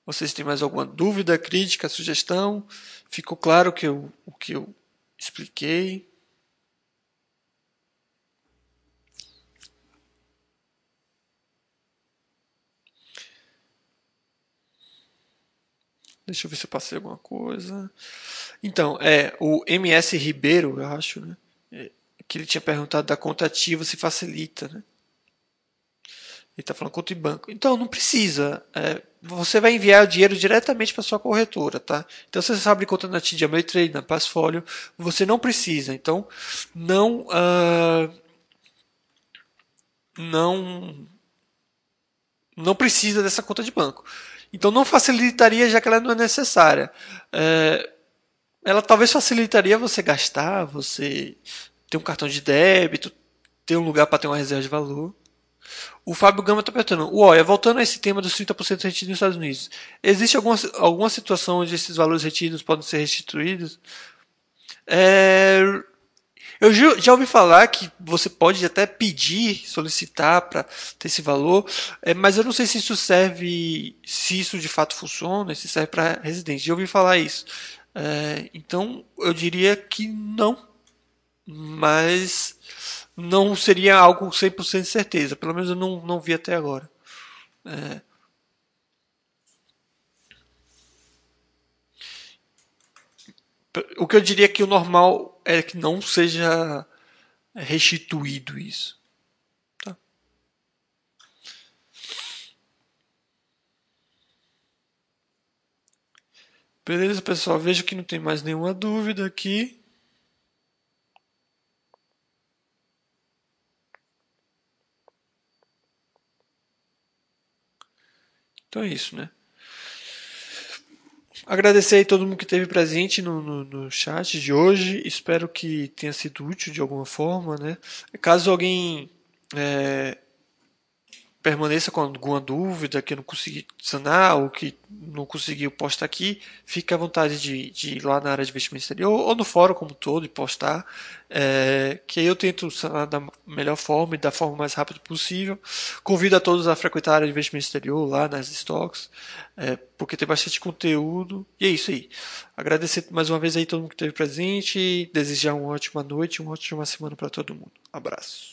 Vocês têm mais alguma dúvida, crítica, sugestão? Ficou claro que eu, o que eu expliquei? Deixa eu ver se eu passei alguma coisa. Então, é o MS Ribeiro, eu acho, né? É, que ele tinha perguntado da conta ativa se facilita, né? Ele está falando conta em banco. Então, não precisa. É, você vai enviar o dinheiro diretamente para sua corretora, tá? Então, se você abre conta na TD Ameritrade, na Passfolio, você não precisa. Então, não... Uh, não... Não precisa dessa conta de banco. Então, não facilitaria, já que ela não é necessária. É, ela talvez facilitaria você gastar, você ter um cartão de débito, ter um lugar para ter uma reserva de valor. O Fábio Gama está perguntando, olha, voltando a esse tema dos 30% retidos nos Estados Unidos, existe alguma, alguma situação onde esses valores retidos podem ser restituídos? É, eu já ouvi falar que você pode até pedir, solicitar para ter esse valor, é, mas eu não sei se isso serve, se isso de fato funciona, se serve para residente. Já ouvi falar isso. É, então eu diria que não, mas não seria algo 100% de certeza. Pelo menos eu não, não vi até agora. É. O que eu diria que o normal é que não seja restituído isso. Tá? Beleza, pessoal. Vejo que não tem mais nenhuma dúvida aqui. Então é isso, né? Agradecer aí todo mundo que esteve presente no, no, no, chat de hoje. Espero que tenha sido útil de alguma forma, né? Caso alguém é, permaneça com alguma dúvida que não consegui sanar ou que não conseguiu postar aqui, fique à vontade de, de ir lá na área de investimento exterior ou no fórum como um todo e postar, é, que eu tento sanar da melhor forma e da forma mais rápida possível. Convido a todos a frequentar a área de investimento exterior lá nas stocks, é, porque tem bastante conteúdo. E é isso aí. Agradecer mais uma vez aí todo mundo que esteve presente, desejar uma ótima noite, uma ótima semana para todo mundo. Abraço.